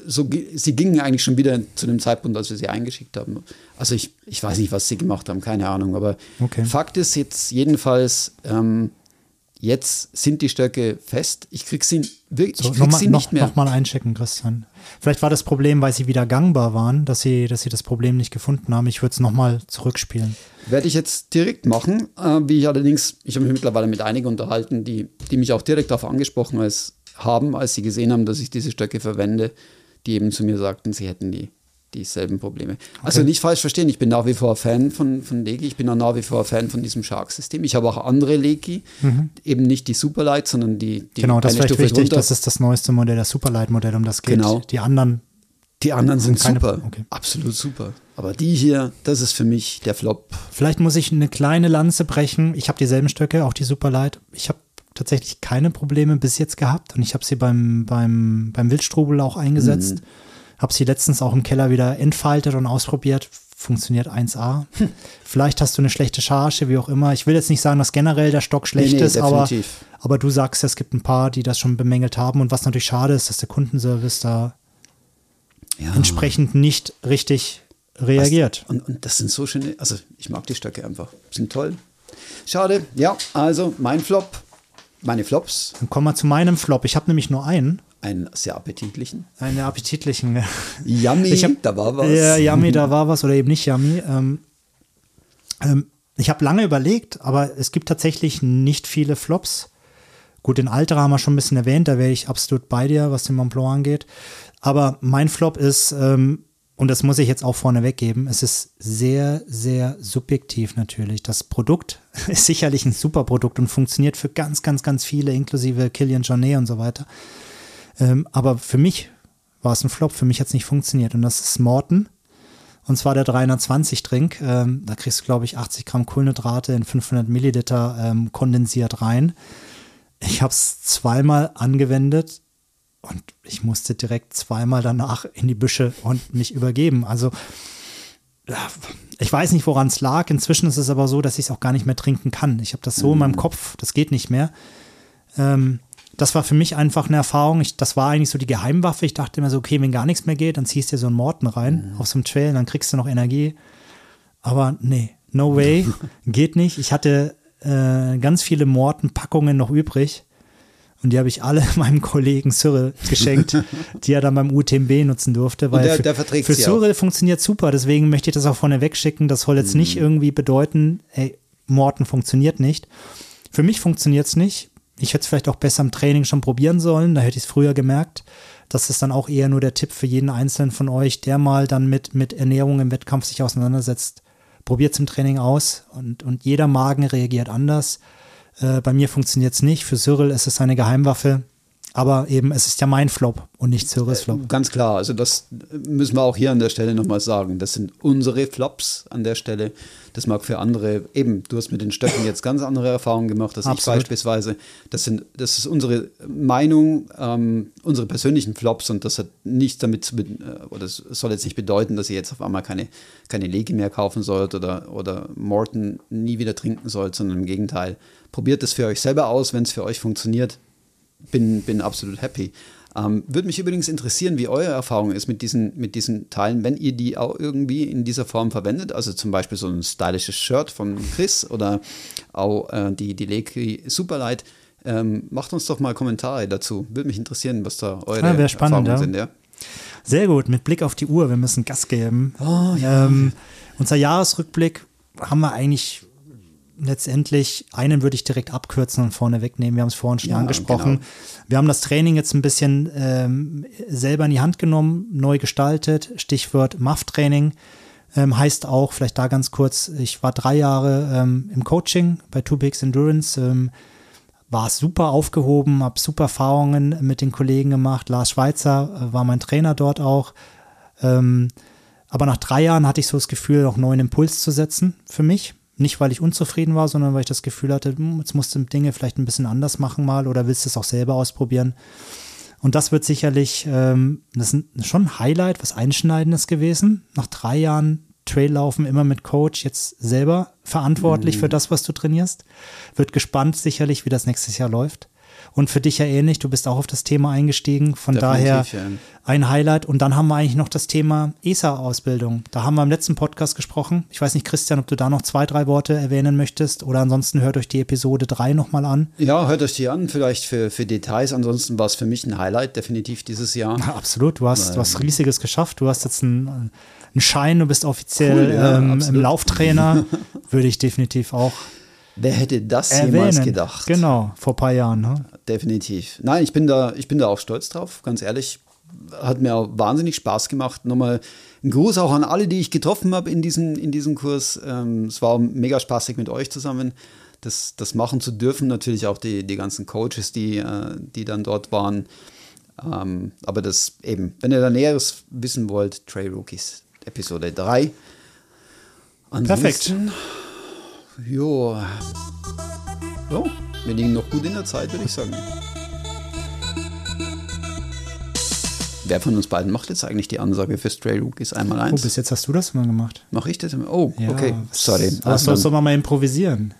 so, sie gingen eigentlich schon wieder zu dem Zeitpunkt, als wir sie eingeschickt haben. Also ich, ich weiß nicht, was sie gemacht haben, keine Ahnung. Aber Okay. Fakt ist jetzt jedenfalls, ähm, jetzt sind die Stöcke fest. Ich krieg sie, ich So, krieg nochmal sie noch, nicht mehr. noch mal einchecken, Christian. Vielleicht war das Problem, weil sie wieder gangbar waren, dass sie, dass sie das Problem nicht gefunden haben. Ich würde es nochmal zurückspielen. Werde ich jetzt direkt machen, äh, wie ich allerdings, ich habe mich mittlerweile mit einigen unterhalten, die, die mich auch direkt darauf angesprochen als, haben, als sie gesehen haben, dass ich diese Stöcke verwende, die eben zu mir sagten, sie hätten die dieselben Probleme. Also nicht falsch verstehen, ich bin nach wie vor Fan von, von Leki, ich bin auch nach wie vor Fan von diesem Shark-System. Ich habe auch andere Leki, eben nicht die Superlight, sondern die, die genau, das ist vielleicht wichtig. drunter. Das ist das neueste Modell, das Superlight-Modell, um das geht. Genau. Die anderen, die anderen sind keine- super, okay. absolut super. Aber die hier, das ist für mich der Flop. vielleicht muss ich eine kleine Lanze brechen. Ich habe dieselben Stöcke, auch die Superlight. Ich habe tatsächlich keine Probleme bis jetzt gehabt und ich habe sie beim, beim, beim Wildstrubel auch eingesetzt. Mhm. Habe sie letztens auch im Keller wieder entfaltet und ausprobiert. Funktioniert 1A. Vielleicht hast du eine schlechte Charge, wie auch immer. Ich will jetzt nicht sagen, dass generell der Stock schlecht Nee, nee, ist, aber, aber du sagst, es gibt ein paar, die das schon bemängelt haben. Und was natürlich schade ist, dass der Kundenservice da Ja. entsprechend nicht richtig reagiert. Und, und das sind so schöne, also ich mag die Stöcke einfach, sind toll. Schade, ja, also mein Flop, meine Flops, Dann kommen wir zu meinem Flop. Ich habe nämlich nur einen. Einen sehr appetitlichen. Einen appetitlichen. Yummy, Ich hab- da war was. Ja, yummy, da war was oder eben nicht yummy. Ähm, ähm, ich habe lange überlegt, aber es gibt tatsächlich nicht viele Flops. Gut, den Alter haben wir schon ein bisschen erwähnt, da wäre ich absolut bei dir, was den Mont Blanc angeht. Aber mein Flop ist, ähm, und das muss ich jetzt auch vorne weggeben, es ist sehr, sehr subjektiv natürlich. Das Produkt ist sicherlich ein super Produkt und funktioniert für ganz, ganz, ganz viele, inklusive Killian Jornet und so weiter. Ähm, aber für mich war es ein Flop, für mich hat es nicht funktioniert. Und das ist Morton. Und zwar der 320 Drink. Ähm, da kriegst du, glaube ich, 80 Gramm Kohlenhydrate in 500 Milliliter ähm, kondensiert rein. Ich habe es zweimal angewendet und ich musste direkt zweimal danach in die Büsche und mich übergeben. Also ich weiß nicht, woran es lag. Inzwischen ist es aber so, dass ich es auch gar nicht mehr trinken kann. Ich habe das so in meinem Kopf, das geht nicht mehr. Ähm, das war für mich einfach eine Erfahrung. Ich, das war eigentlich so die Geheimwaffe. Ich dachte immer so, okay, wenn gar nichts mehr geht, dann ziehst du dir so einen Morten rein auf so einem Trail, dann kriegst du noch Energie. Aber nee, no way, geht nicht. Ich hatte äh, ganz viele Morten-Packungen noch übrig. Und die habe ich alle meinem Kollegen Cyril geschenkt, die er dann beim UTMB nutzen durfte. Weil der- für, der verträgt für auch. Cyril funktioniert super, deswegen möchte ich das auch vorne wegschicken. Das soll jetzt Mhm. nicht irgendwie bedeuten, ey, Morten funktioniert nicht. Für mich funktioniert es nicht. Ich hätte es vielleicht auch besser im Training schon probieren sollen, da hätte ich es früher gemerkt. Das ist dann auch eher nur der Tipp für jeden Einzelnen von euch, der mal dann mit, mit Ernährung im Wettkampf sich auseinandersetzt. Probiert es im Training aus und, und jeder Magen reagiert anders. Äh, bei mir funktioniert es nicht. Für Cyril ist es eine Geheimwaffe. Aber eben, es ist ja mein Flop und nicht Cyrils Flop. Ganz klar, also das müssen wir auch hier an der Stelle nochmal sagen. Das sind unsere Flops an der Stelle. Das mag für andere, eben, du hast mit den Stöcken jetzt ganz andere Erfahrungen gemacht als ich Absolut. beispielsweise. Das, sind, das ist unsere Meinung, ähm, unsere persönlichen Flops und das hat nichts damit zu, äh, oder es soll jetzt nicht bedeuten, dass ihr jetzt auf einmal keine, keine Lege mehr kaufen sollt oder, oder Morton nie wieder trinken sollt, sondern im Gegenteil. Probiert es für euch selber aus, wenn es für euch funktioniert bin, bin absolut happy. Ähm, Würde mich übrigens interessieren, wie eure Erfahrung ist mit diesen, mit diesen Teilen, wenn ihr die auch irgendwie in dieser Form verwendet. Also zum Beispiel so ein stylisches Shirt von Chris oder auch äh, die, die Leki Superlight. Ähm, macht uns doch mal Kommentare dazu. Würde mich interessieren, was da eure Ja, wär spannend, Erfahrungen ja. sind. Ja. Sehr gut, mit Blick auf die Uhr, wir müssen Gas geben. Oh, ähm, unser Jahresrückblick haben wir eigentlich letztendlich, einen würde ich direkt abkürzen und vorne wegnehmen. Wir haben es vorhin schon Ja, angesprochen. genau. Wir haben das Training jetzt ein bisschen ähm, selber in die Hand genommen, neu gestaltet. Stichwort MAF-Training. Ähm, heißt auch, vielleicht da ganz kurz, ich war drei Jahre ähm, im Coaching bei Two Bigs Endurance. Ähm, war super aufgehoben, habe super Erfahrungen mit den Kollegen gemacht. Lars Schweizer äh, war mein Trainer dort auch. Ähm, aber nach drei Jahren hatte ich so das Gefühl, noch einen neuen Impuls zu setzen für mich. Nicht, weil ich unzufrieden war, sondern weil ich das Gefühl hatte, hm, jetzt musst du Dinge vielleicht ein bisschen anders machen mal oder willst du es auch selber ausprobieren. Und das wird sicherlich, ähm, das ist schon ein Highlight, was Einschneidendes gewesen. Nach drei Jahren Traillaufen, immer mit Coach, jetzt selber verantwortlich für das, was du trainierst. Wird gespannt sicherlich, wie das nächstes Jahr läuft. Und für dich ja ähnlich, du bist auch auf das Thema eingestiegen. Von Definitiv, daher ein Highlight. Und dann haben wir eigentlich noch das Thema ESA-Ausbildung. Da haben wir im letzten Podcast gesprochen. Ich weiß nicht, Christian, ob du da noch zwei, drei Worte erwähnen möchtest. Oder ansonsten hört euch die Episode 3 nochmal an. Ja, hört euch die an, vielleicht für, für Details. Ansonsten war es für mich ein Highlight, definitiv dieses Jahr. Ja, absolut, du hast was Riesiges geschafft. Du hast jetzt einen, einen Schein, du bist offiziell Cool, ja, ähm, im. Lauftrainer. Würde ich definitiv auch Wer hätte das jemals erwähnen. gedacht? Genau, vor ein paar Jahren. Ne? Definitiv. Nein, ich bin da, ich bin da auch stolz drauf, ganz ehrlich. Hat mir auch wahnsinnig Spaß gemacht. Nochmal ein Gruß auch an alle, die ich getroffen habe in diesem, in diesem Kurs. Ähm, es war mega spaßig mit euch zusammen, das, das machen zu dürfen. Natürlich auch die, die ganzen Coaches, die, äh, die dann dort waren. Ähm, aber das eben, wenn ihr da Näheres wissen wollt, Trail Rookies Episode 3. Ansonsten, Jo. Jo, wir liegen noch gut in der Zeit, würde ich sagen. Wer von uns beiden macht jetzt eigentlich die Ansage für Stray Rookies einmal Oh, eins? bis jetzt hast du das immer gemacht. Mach ich das? immer? Oh, Ja, okay, sorry. Was Also soll, soll man mal improvisieren?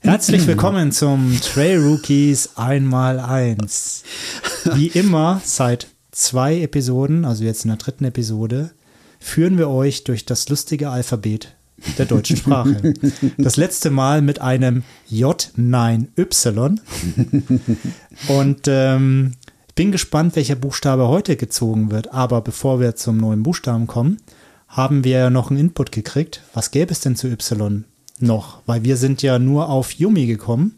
Herzlich willkommen zum Trail Rookies einmal eins. Wie immer, seit zwei Episoden, also jetzt in der dritten Episode, führen wir euch durch das lustige Alphabet der deutschen Sprache. Das letzte Mal mit einem J9Y. Und ähm, ich bin gespannt, welcher Buchstabe heute gezogen wird. Aber bevor wir zum neuen Buchstaben kommen, haben wir ja noch einen Input gekriegt. Was gäbe es denn zu Y noch? Weil wir sind ja nur auf Yumi gekommen.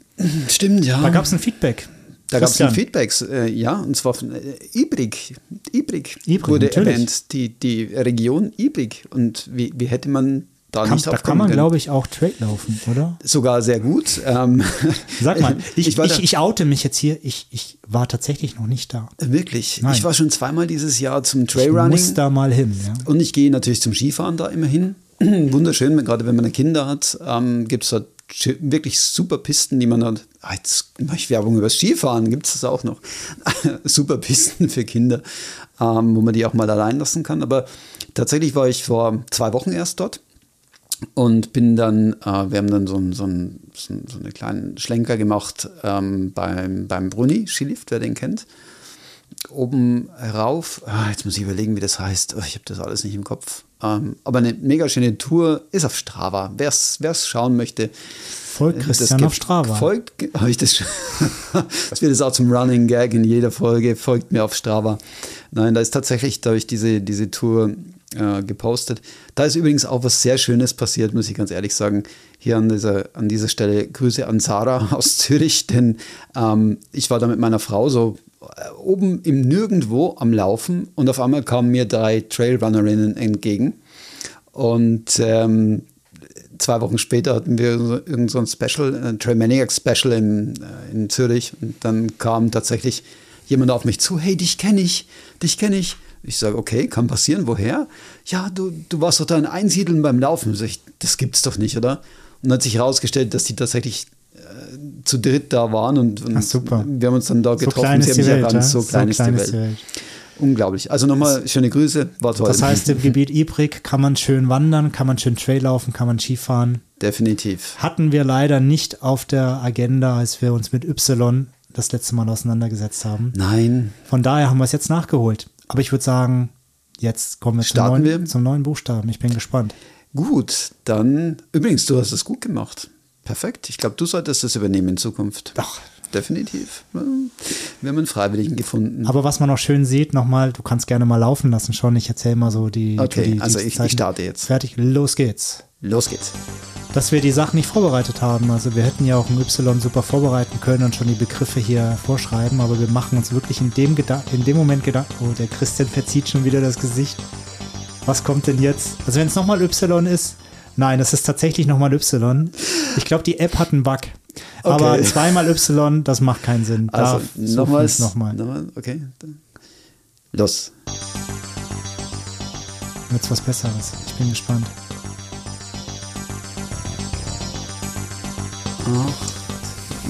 Stimmt, ja. Da gab es ein Feedback. Da gab es Feedbacks, äh, ja, und zwar von äh, Ibrig. Ibrig, Ibrig, wurde natürlich. erwähnt, die, die Region Ibrig. Und wie, wie hätte man da Kann, nicht da kann man, glaube ich, auch Trail laufen, oder? Sogar sehr gut. Ähm, Sag mal, ich, ich, ich, da- oute mich jetzt hier. Ich, ich war tatsächlich noch nicht da. Wirklich. Nein. Ich war schon zweimal dieses Jahr zum Ich Trailrunning. muss da mal hin. Ja. Und ich gehe natürlich zum Skifahren da immer hin. Wunderschön, gerade wenn man Kinder hat, ähm, gibt es dort sch- wirklich super Pisten, die man dann, ah, jetzt mache ich Werbung über Skifahren, gibt es das auch noch. super Pisten für Kinder, ähm, wo man die auch mal allein lassen kann. Aber tatsächlich war ich vor zwei Wochen erst dort und bin dann, äh, wir haben dann so, einen- so, so, so einen kleinen Schlenker gemacht ähm, beim, beim Bruni, Skilift, wer den kennt oben rauf. Ah, jetzt muss ich überlegen, wie das heißt. Oh, ich habe das alles nicht im Kopf. Ähm, aber eine mega schöne Tour ist auf Strava. Wer es schauen möchte. Folgt das Christian auf Strava. Folgt, habe ich das schon. das wird jetzt auch zum Running Gag in jeder Folge. Folgt mir auf Strava. Nein, da ist tatsächlich, da habe ich diese, diese Tour äh, gepostet. Da ist übrigens auch was sehr Schönes passiert, muss ich ganz ehrlich sagen. Hier an dieser, an dieser Stelle Grüße an Sarah aus Zürich, denn ähm, ich war da mit meiner Frau so äh, oben im Nirgendwo am Laufen und auf einmal kamen mir drei Trailrunnerinnen entgegen. Und ähm, zwei Wochen später hatten wir so- irgend so ein Special, ein Trailmaniac Special in, äh, in Zürich. Und dann kam tatsächlich jemand auf mich zu, hey, dich kenne ich, dich kenne ich. Ich sage, okay, kann passieren, woher? Ja, du, du warst doch da in Einsiedeln beim Laufen. Sag ich, das gibt's doch nicht, oder? Und dann hat sich herausgestellt, dass die tatsächlich äh, zu dritt da waren und, und Ach, super. wir haben uns dann da So getroffen. Sie haben Welt. erkannt, ja? so klein ist die Welt. Welt. Unglaublich. Also nochmal schöne Grüße, war toll. Das heißt, im Gebiet Ibrig kann man schön wandern, kann man schön Trail laufen, kann man Skifahren. Definitiv. Hatten wir leider nicht auf der Agenda, als wir uns mit Y das letzte Mal auseinandergesetzt haben. Nein, Von daher haben wir es jetzt nachgeholt. Aber ich würde sagen, jetzt kommen wir zum neuen, wir? zum neuen Buchstaben. Ich bin gespannt. Gut, dann übrigens, du hast es gut gemacht. Perfekt. Ich glaube, du solltest das übernehmen in Zukunft. Ach. Definitiv. Wir haben einen Freiwilligen gefunden. Aber was man auch schön sieht, nochmal, du kannst gerne mal laufen lassen schon. Ich erzähle mal so die. Okay, die, also ich- ich starte jetzt. Fertig, los geht's. Los geht's. Dass wir die Sachen nicht vorbereitet haben. Also wir hätten ja auch ein Y super vorbereiten können und schon die Begriffe hier vorschreiben, aber wir machen uns wirklich in dem, Geda in dem Moment Gedanken. Oh, der Christian verzieht schon wieder das Gesicht. Was kommt denn jetzt? Also wenn es nochmal Y ist, nein, es ist tatsächlich nochmal Y. Ich glaube, die App hat einen Bug. Aber Okay. zweimal Y, das macht keinen Sinn. Also nochmals. nochmal. nochmal. Okay. Los. Jetzt was Besseres. Ich bin gespannt. Acht,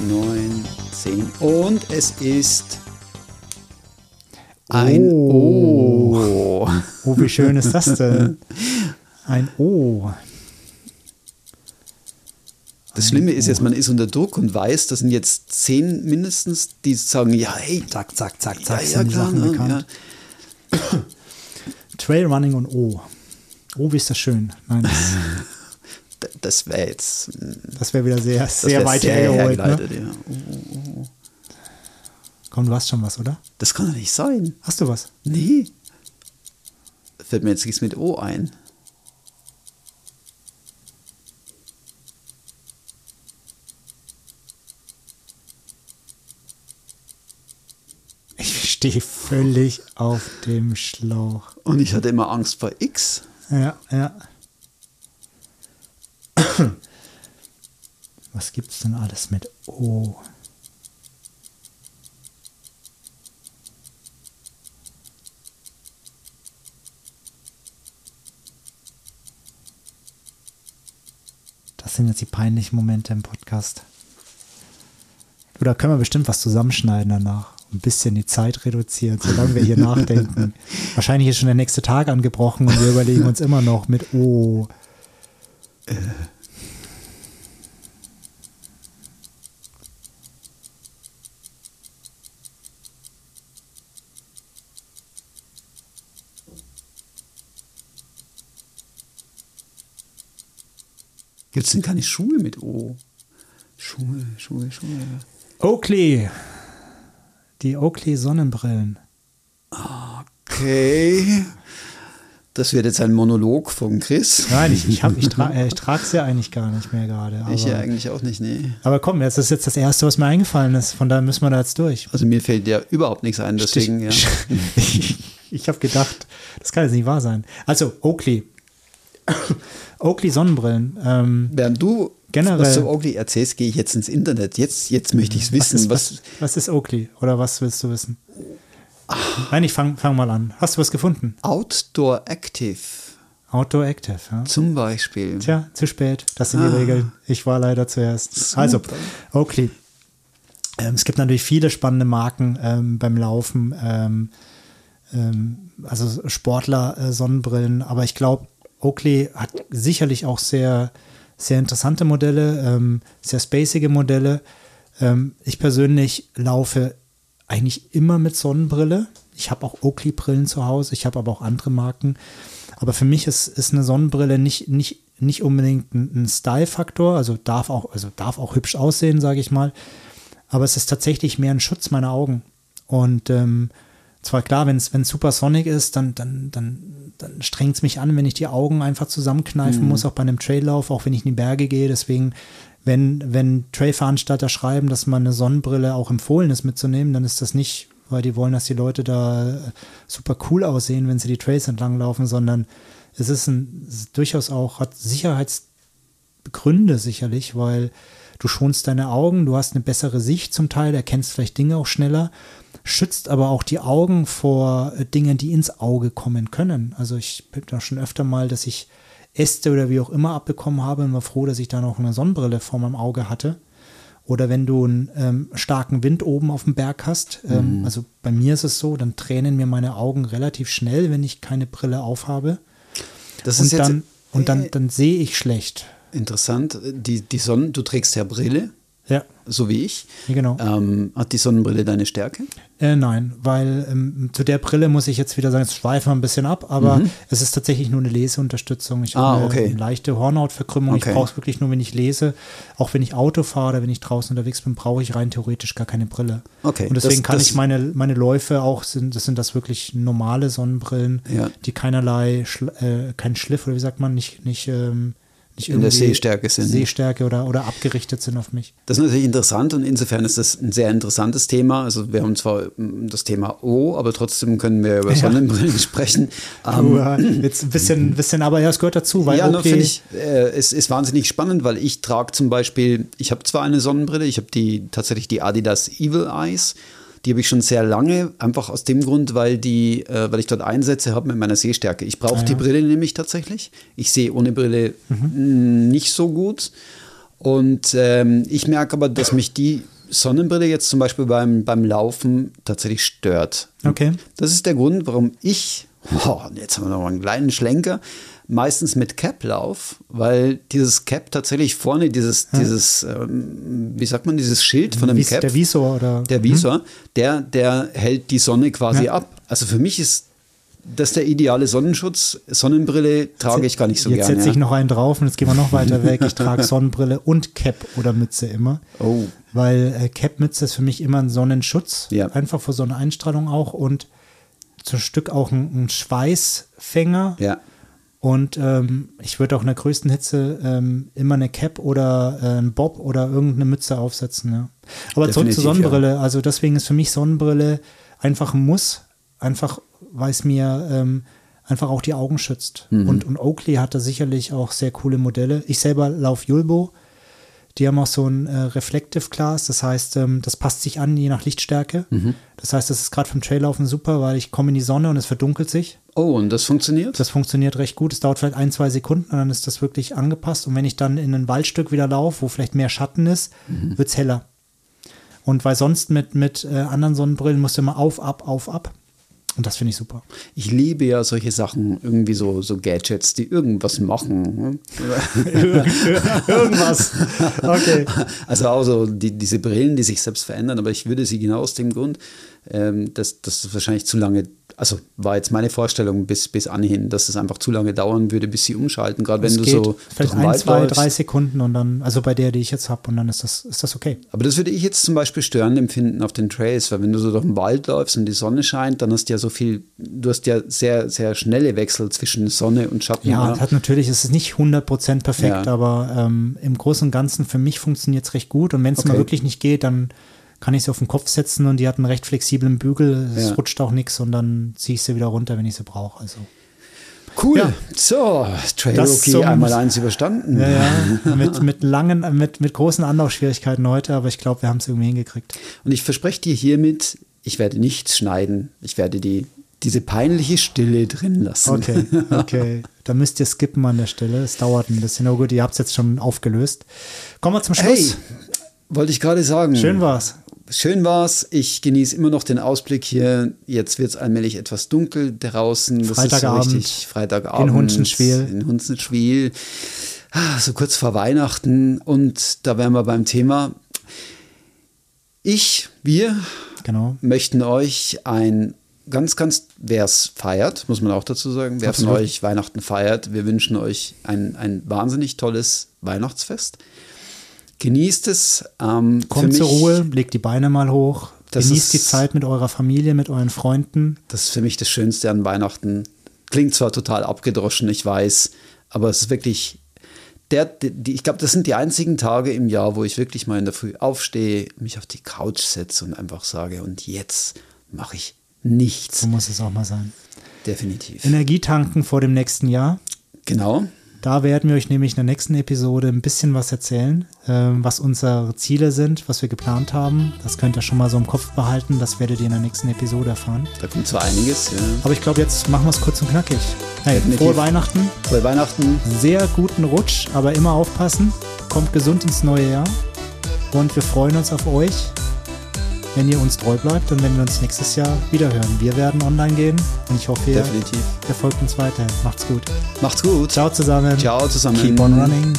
neun, zehn. Und es ist ein Oh. O. Oh, wie schön ist das denn? Ein O. Das Schlimme ist jetzt, man ist unter Druck und weiß, das sind jetzt zehn mindestens, die sagen, ja, hey, Zack, zack, zack, zack, ja, sind ja, die klar, Sachen ne, bekannt. Trailrunning und O. Oh, wie ist das schön. Nein, das, das wäre jetzt das wäre wieder sehr, sehr weit sehr hergeholt. Ne? hergeleitet, ja. Komm, du hast schon was, oder? Das kann doch nicht sein. Hast du was? Nee. Fällt mir jetzt nichts mit O ein. Stehe völlig auf dem Schlauch. Und ich hatte immer Angst vor X. Ja, ja. Was gibt's denn alles mit O? Das sind jetzt die peinlichen Momente im Podcast. Da können wir bestimmt was zusammenschneiden danach. Ein bisschen die Zeit reduzieren, solange wir hier nachdenken. Wahrscheinlich ist schon der nächste Tag angebrochen und wir überlegen uns immer noch mit O. Gibt es denn keine Schuhe mit O? Schuhe, Schuhe, Schuhe. Oakley. Die Oakley Sonnenbrillen. Okay. Das wird jetzt ein Monolog von Chris. Nein, ich, ich, hab- ich, tra äh, ich trage es ja eigentlich gar nicht mehr gerade. Ich ja eigentlich auch nicht, nee. aber komm, das ist jetzt das Erste, was mir eingefallen ist. Von daher müssen wir da jetzt durch. Also mir fällt ja überhaupt nichts ein, deswegen, ja. Ich, ich habe gedacht, das kann jetzt nicht wahr sein. Also, Oakley. Oakley Sonnenbrillen. Ähm, Während du Generell- was zu Oakley erzählst, gehe ich jetzt ins Internet. Jetzt, jetzt möchte ich es was, wissen. ist, Was, was, was ist Oakley? Oder was willst du wissen? Nein, ich fang, fang mal an. Hast du was gefunden? Outdoor Active Outdoor Active, ja. zum Beispiel. Tja, zu spät. Das sind die Ah. Regeln. Ich war leider zuerst. Super. Also, Oakley. Ähm, es gibt natürlich viele spannende Marken ähm, beim Laufen. Ähm, ähm, also Sportler, äh, Sonnenbrillen. Aber ich glaube, Oakley hat sicherlich auch sehr, sehr interessante Modelle, ähm, sehr spacige Modelle. Ähm, ich persönlich laufe eigentlich immer mit Sonnenbrille. Ich habe auch Oakley-Brillen zu Hause. Ich habe aber auch andere Marken. Aber für mich ist, ist eine Sonnenbrille nicht, nicht, nicht unbedingt ein, ein Style-Faktor. Also darf auch, also darf auch hübsch aussehen, sage ich mal. Aber es ist tatsächlich mehr ein Schutz meiner Augen. Und ähm, zwar klar, wenn es Supersonic ist, dann, dann, dann, dann strengt es mich an, wenn ich die Augen einfach zusammenkneifen muss, auch bei einem Traillauf, auch wenn ich in die Berge gehe. Deswegen, wenn, wenn Trailveranstalter schreiben, dass man eine Sonnenbrille auch empfohlen ist mitzunehmen, dann ist das nicht, weil die wollen, dass die Leute da äh, super cool aussehen, wenn sie die Trails entlang laufen, sondern es ist, ein, es ist durchaus auch, hat Sicherheitsgründe sicherlich, weil du schonst deine Augen, du hast eine bessere Sicht zum Teil, erkennst vielleicht Dinge auch schneller, schützt aber auch die Augen vor äh, Dingen, die ins Auge kommen können. Also ich bin da schon öfter mal, dass ich Äste oder wie auch immer abbekommen habe und war froh, dass ich da noch eine Sonnenbrille vor meinem Auge hatte. Oder wenn du einen ähm, starken Wind oben auf dem Berg hast, ähm, also bei mir ist es so, dann tränen mir meine Augen relativ schnell, wenn ich keine Brille aufhabe. Das Und ist jetzt dann, und dann, äh, dann sehe ich schlecht. interessant. Die, die Sonne, du trägst ja Brille, Ja, so wie ich. genau. Ähm, hat die Sonnenbrille deine Stärke? Äh, nein, weil ähm, zu der Brille muss ich jetzt wieder sagen, jetzt schweifen wir ein bisschen ab, aber es ist tatsächlich nur eine Leseunterstützung. Ich Mhm. Ah, habe eine, okay. eine leichte Hornhautverkrümmung. Okay. Ich brauche es wirklich nur, wenn ich lese. Auch wenn ich Auto fahre oder wenn ich draußen unterwegs bin, brauche ich rein theoretisch gar keine Brille. Okay, Und deswegen das- kann das- ich meine, meine Läufe auch, sind, das sind das wirklich normale Sonnenbrillen, Ja. die keinerlei, Schl äh, kein Schliff oder wie sagt man, nicht, nicht, ähm, nicht In der Sehstärke sind. Sehstärke oder, oder abgerichtet sind auf mich. Das ist natürlich interessant und insofern ist das ein sehr interessantes Thema. Also wir haben zwar mm, das Thema O, aber trotzdem können wir über Ja. Sonnenbrillen sprechen. Du, Ähm, äh, jetzt ein bisschen, bisschen, aber ja, es gehört dazu, weil ja, okay, finde ich, äh, es ist wahnsinnig spannend, weil ich trage zum Beispiel, ich habe zwar eine Sonnenbrille, ich habe die tatsächlich die Adidas Evil Eyes. Die habe ich schon sehr lange, einfach aus dem Grund, weil die, äh, weil ich dort Einsätze habe mit meiner Sehstärke. Ich brauche Ah, die ja. Brille nämlich tatsächlich. Ich sehe ohne Brille Mhm. mh, nicht so gut. Und ähm, ich merke aber, dass mich die Sonnenbrille jetzt zum Beispiel beim, beim Laufen tatsächlich stört. Okay. Das ist der Grund, warum ich, oh, jetzt haben wir noch mal einen kleinen Schlenker, meistens mit Cap laufe, weil dieses Cap tatsächlich vorne, dieses, ja. dieses, ähm, wie sagt man, dieses Schild von dem Vis Cap. Der Visor oder? Der Visor, hm? der, der hält die Sonne quasi ja. ab. Also für mich ist das ist der ideale Sonnenschutz. Sonnenbrille trage ich gar nicht so jetzt gerne. Jetzt setze ich noch einen drauf und jetzt gehen wir noch weiter weg. Ich trage Sonnenbrille und Cap oder Mütze immer. Oh. Weil äh, Cap-Mütze ist für mich immer ein Sonnenschutz. Ja. Einfach vor Sonneneinstrahlung auch und zum Stück auch ein, ein Schweißfänger. Ja. Und ähm, ich würde auch in der größten Hitze ähm, immer eine Cap oder äh, einen Bob oder irgendeine Mütze aufsetzen. Ja. Aber Definitiv, zurück zur Sonnenbrille. Ja. Also deswegen ist für mich Sonnenbrille einfach ein Muss. Einfach, weil es mir ähm, einfach auch die Augen schützt. Mhm. Und, und Oakley hat da sicherlich auch sehr coole Modelle. Ich selber laufe Julbo. Die haben auch so ein äh, Reflective Glas, das heißt, ähm, das passt sich an, je nach Lichtstärke. Mhm. Das heißt, das ist gerade vom Traillaufen super, weil ich komme in die Sonne und es verdunkelt sich. Oh, und das funktioniert? Das funktioniert recht gut. Es dauert vielleicht ein, zwei Sekunden und dann ist das wirklich angepasst. Und wenn ich dann in ein Waldstück wieder laufe, wo vielleicht mehr Schatten ist, Mhm. wird es heller. Und weil sonst mit, mit äh, anderen Sonnenbrillen musst du immer auf, ab, auf, ab. Und das finde ich super. Ich liebe ja solche Sachen, irgendwie so, so Gadgets, die irgendwas machen. Irgendwas. Okay. Also auch so die, diese Brillen, die sich selbst verändern, aber ich würde sie genau aus dem Grund, ähm, dass das wahrscheinlich zu lange, also war jetzt meine Vorstellung bis, bis anhin, dass es einfach zu lange dauern würde, bis sie umschalten, gerade wenn du so vielleicht ein, Wald zwei, drei Sekunden und dann, also bei der, die ich jetzt habe, und dann ist das, ist das okay. Aber das würde ich jetzt zum Beispiel störend empfinden auf den Trails, weil wenn du so durch den Wald läufst und die Sonne scheint, dann hast du ja so viel, du hast ja sehr, sehr schnelle Wechsel zwischen Sonne und Schatten. Ja, es hat natürlich, es ist nicht 100% perfekt, Ja. aber ähm, im Großen und Ganzen für mich funktioniert es recht gut. Und wenn es mal Okay. wirklich nicht geht, dann kann ich sie auf den Kopf setzen und die hat einen recht flexiblen Bügel. Es Ja. rutscht auch nichts und dann ziehe ich sie wieder runter, wenn ich sie brauche. Also. Cool. Ja. So, Trail Rookie einmal eins überstanden. Ja, ja, mit, mit langen, mit, mit großen Anlaufschwierigkeiten heute, aber ich glaube, wir haben es irgendwie hingekriegt. Und ich verspreche dir hiermit, ich werde nichts schneiden. Ich werde die, diese peinliche Stille drin lassen. Okay, okay. Da müsst ihr skippen an der Stelle. Es dauert ein bisschen. Aber gut, ihr habt es jetzt schon aufgelöst. Kommen wir zum Hey, Schluss. wollte ich gerade sagen. Schön war's. Schön war's. Ich genieße immer noch den Ausblick hier. Jetzt wird es allmählich etwas dunkel draußen. Das Freitagabend. so richtig Freitagabend. In Hunzenschwil. In Hunzenschwil. Ah, So kurz vor Weihnachten. Und da wären wir beim Thema. Ich, wir Genau. möchten euch ein ganz, ganz, wer es feiert, muss man auch dazu sagen, wer von euch Weihnachten feiert, wir wünschen euch ein, ein wahnsinnig tolles Weihnachtsfest. Genießt es. Ähm, Kommt mich, zur Ruhe, legt die Beine mal hoch. Das Genießt die ist- Zeit mit eurer Familie, mit euren Freunden. Das ist für mich das Schönste an Weihnachten. Klingt zwar total abgedroschen, ich weiß, aber es ist wirklich der, die, ich glaube, das sind die einzigen Tage im Jahr, wo ich wirklich mal in der Früh aufstehe, mich auf die Couch setze und einfach sage, und jetzt mache ich nichts. So muss es auch mal sein. Definitiv. Energie tanken vor dem nächsten Jahr. Genau. Da werden wir euch nämlich in der nächsten Episode ein bisschen was erzählen, ähm, was unsere Ziele sind, was wir geplant haben. Das könnt ihr schon mal so im Kopf behalten. Das werdet ihr in der nächsten Episode erfahren. Da kommt zwar einiges. Ja. Aber ich glaube, jetzt machen wir es kurz und knackig. Hey, frohe Weihnachten, Frohe Weihnachten. sehr guten Rutsch, aber immer aufpassen. Kommt gesund ins neue Jahr. Und wir freuen uns auf euch, wenn ihr uns treu bleibt und wenn wir uns nächstes Jahr wiederhören. Wir werden online gehen und ich hoffe, ihr, Definitiv. ihr folgt uns weiter. Macht's gut. Macht's gut. Ciao zusammen. Ciao zusammen. Keep on running.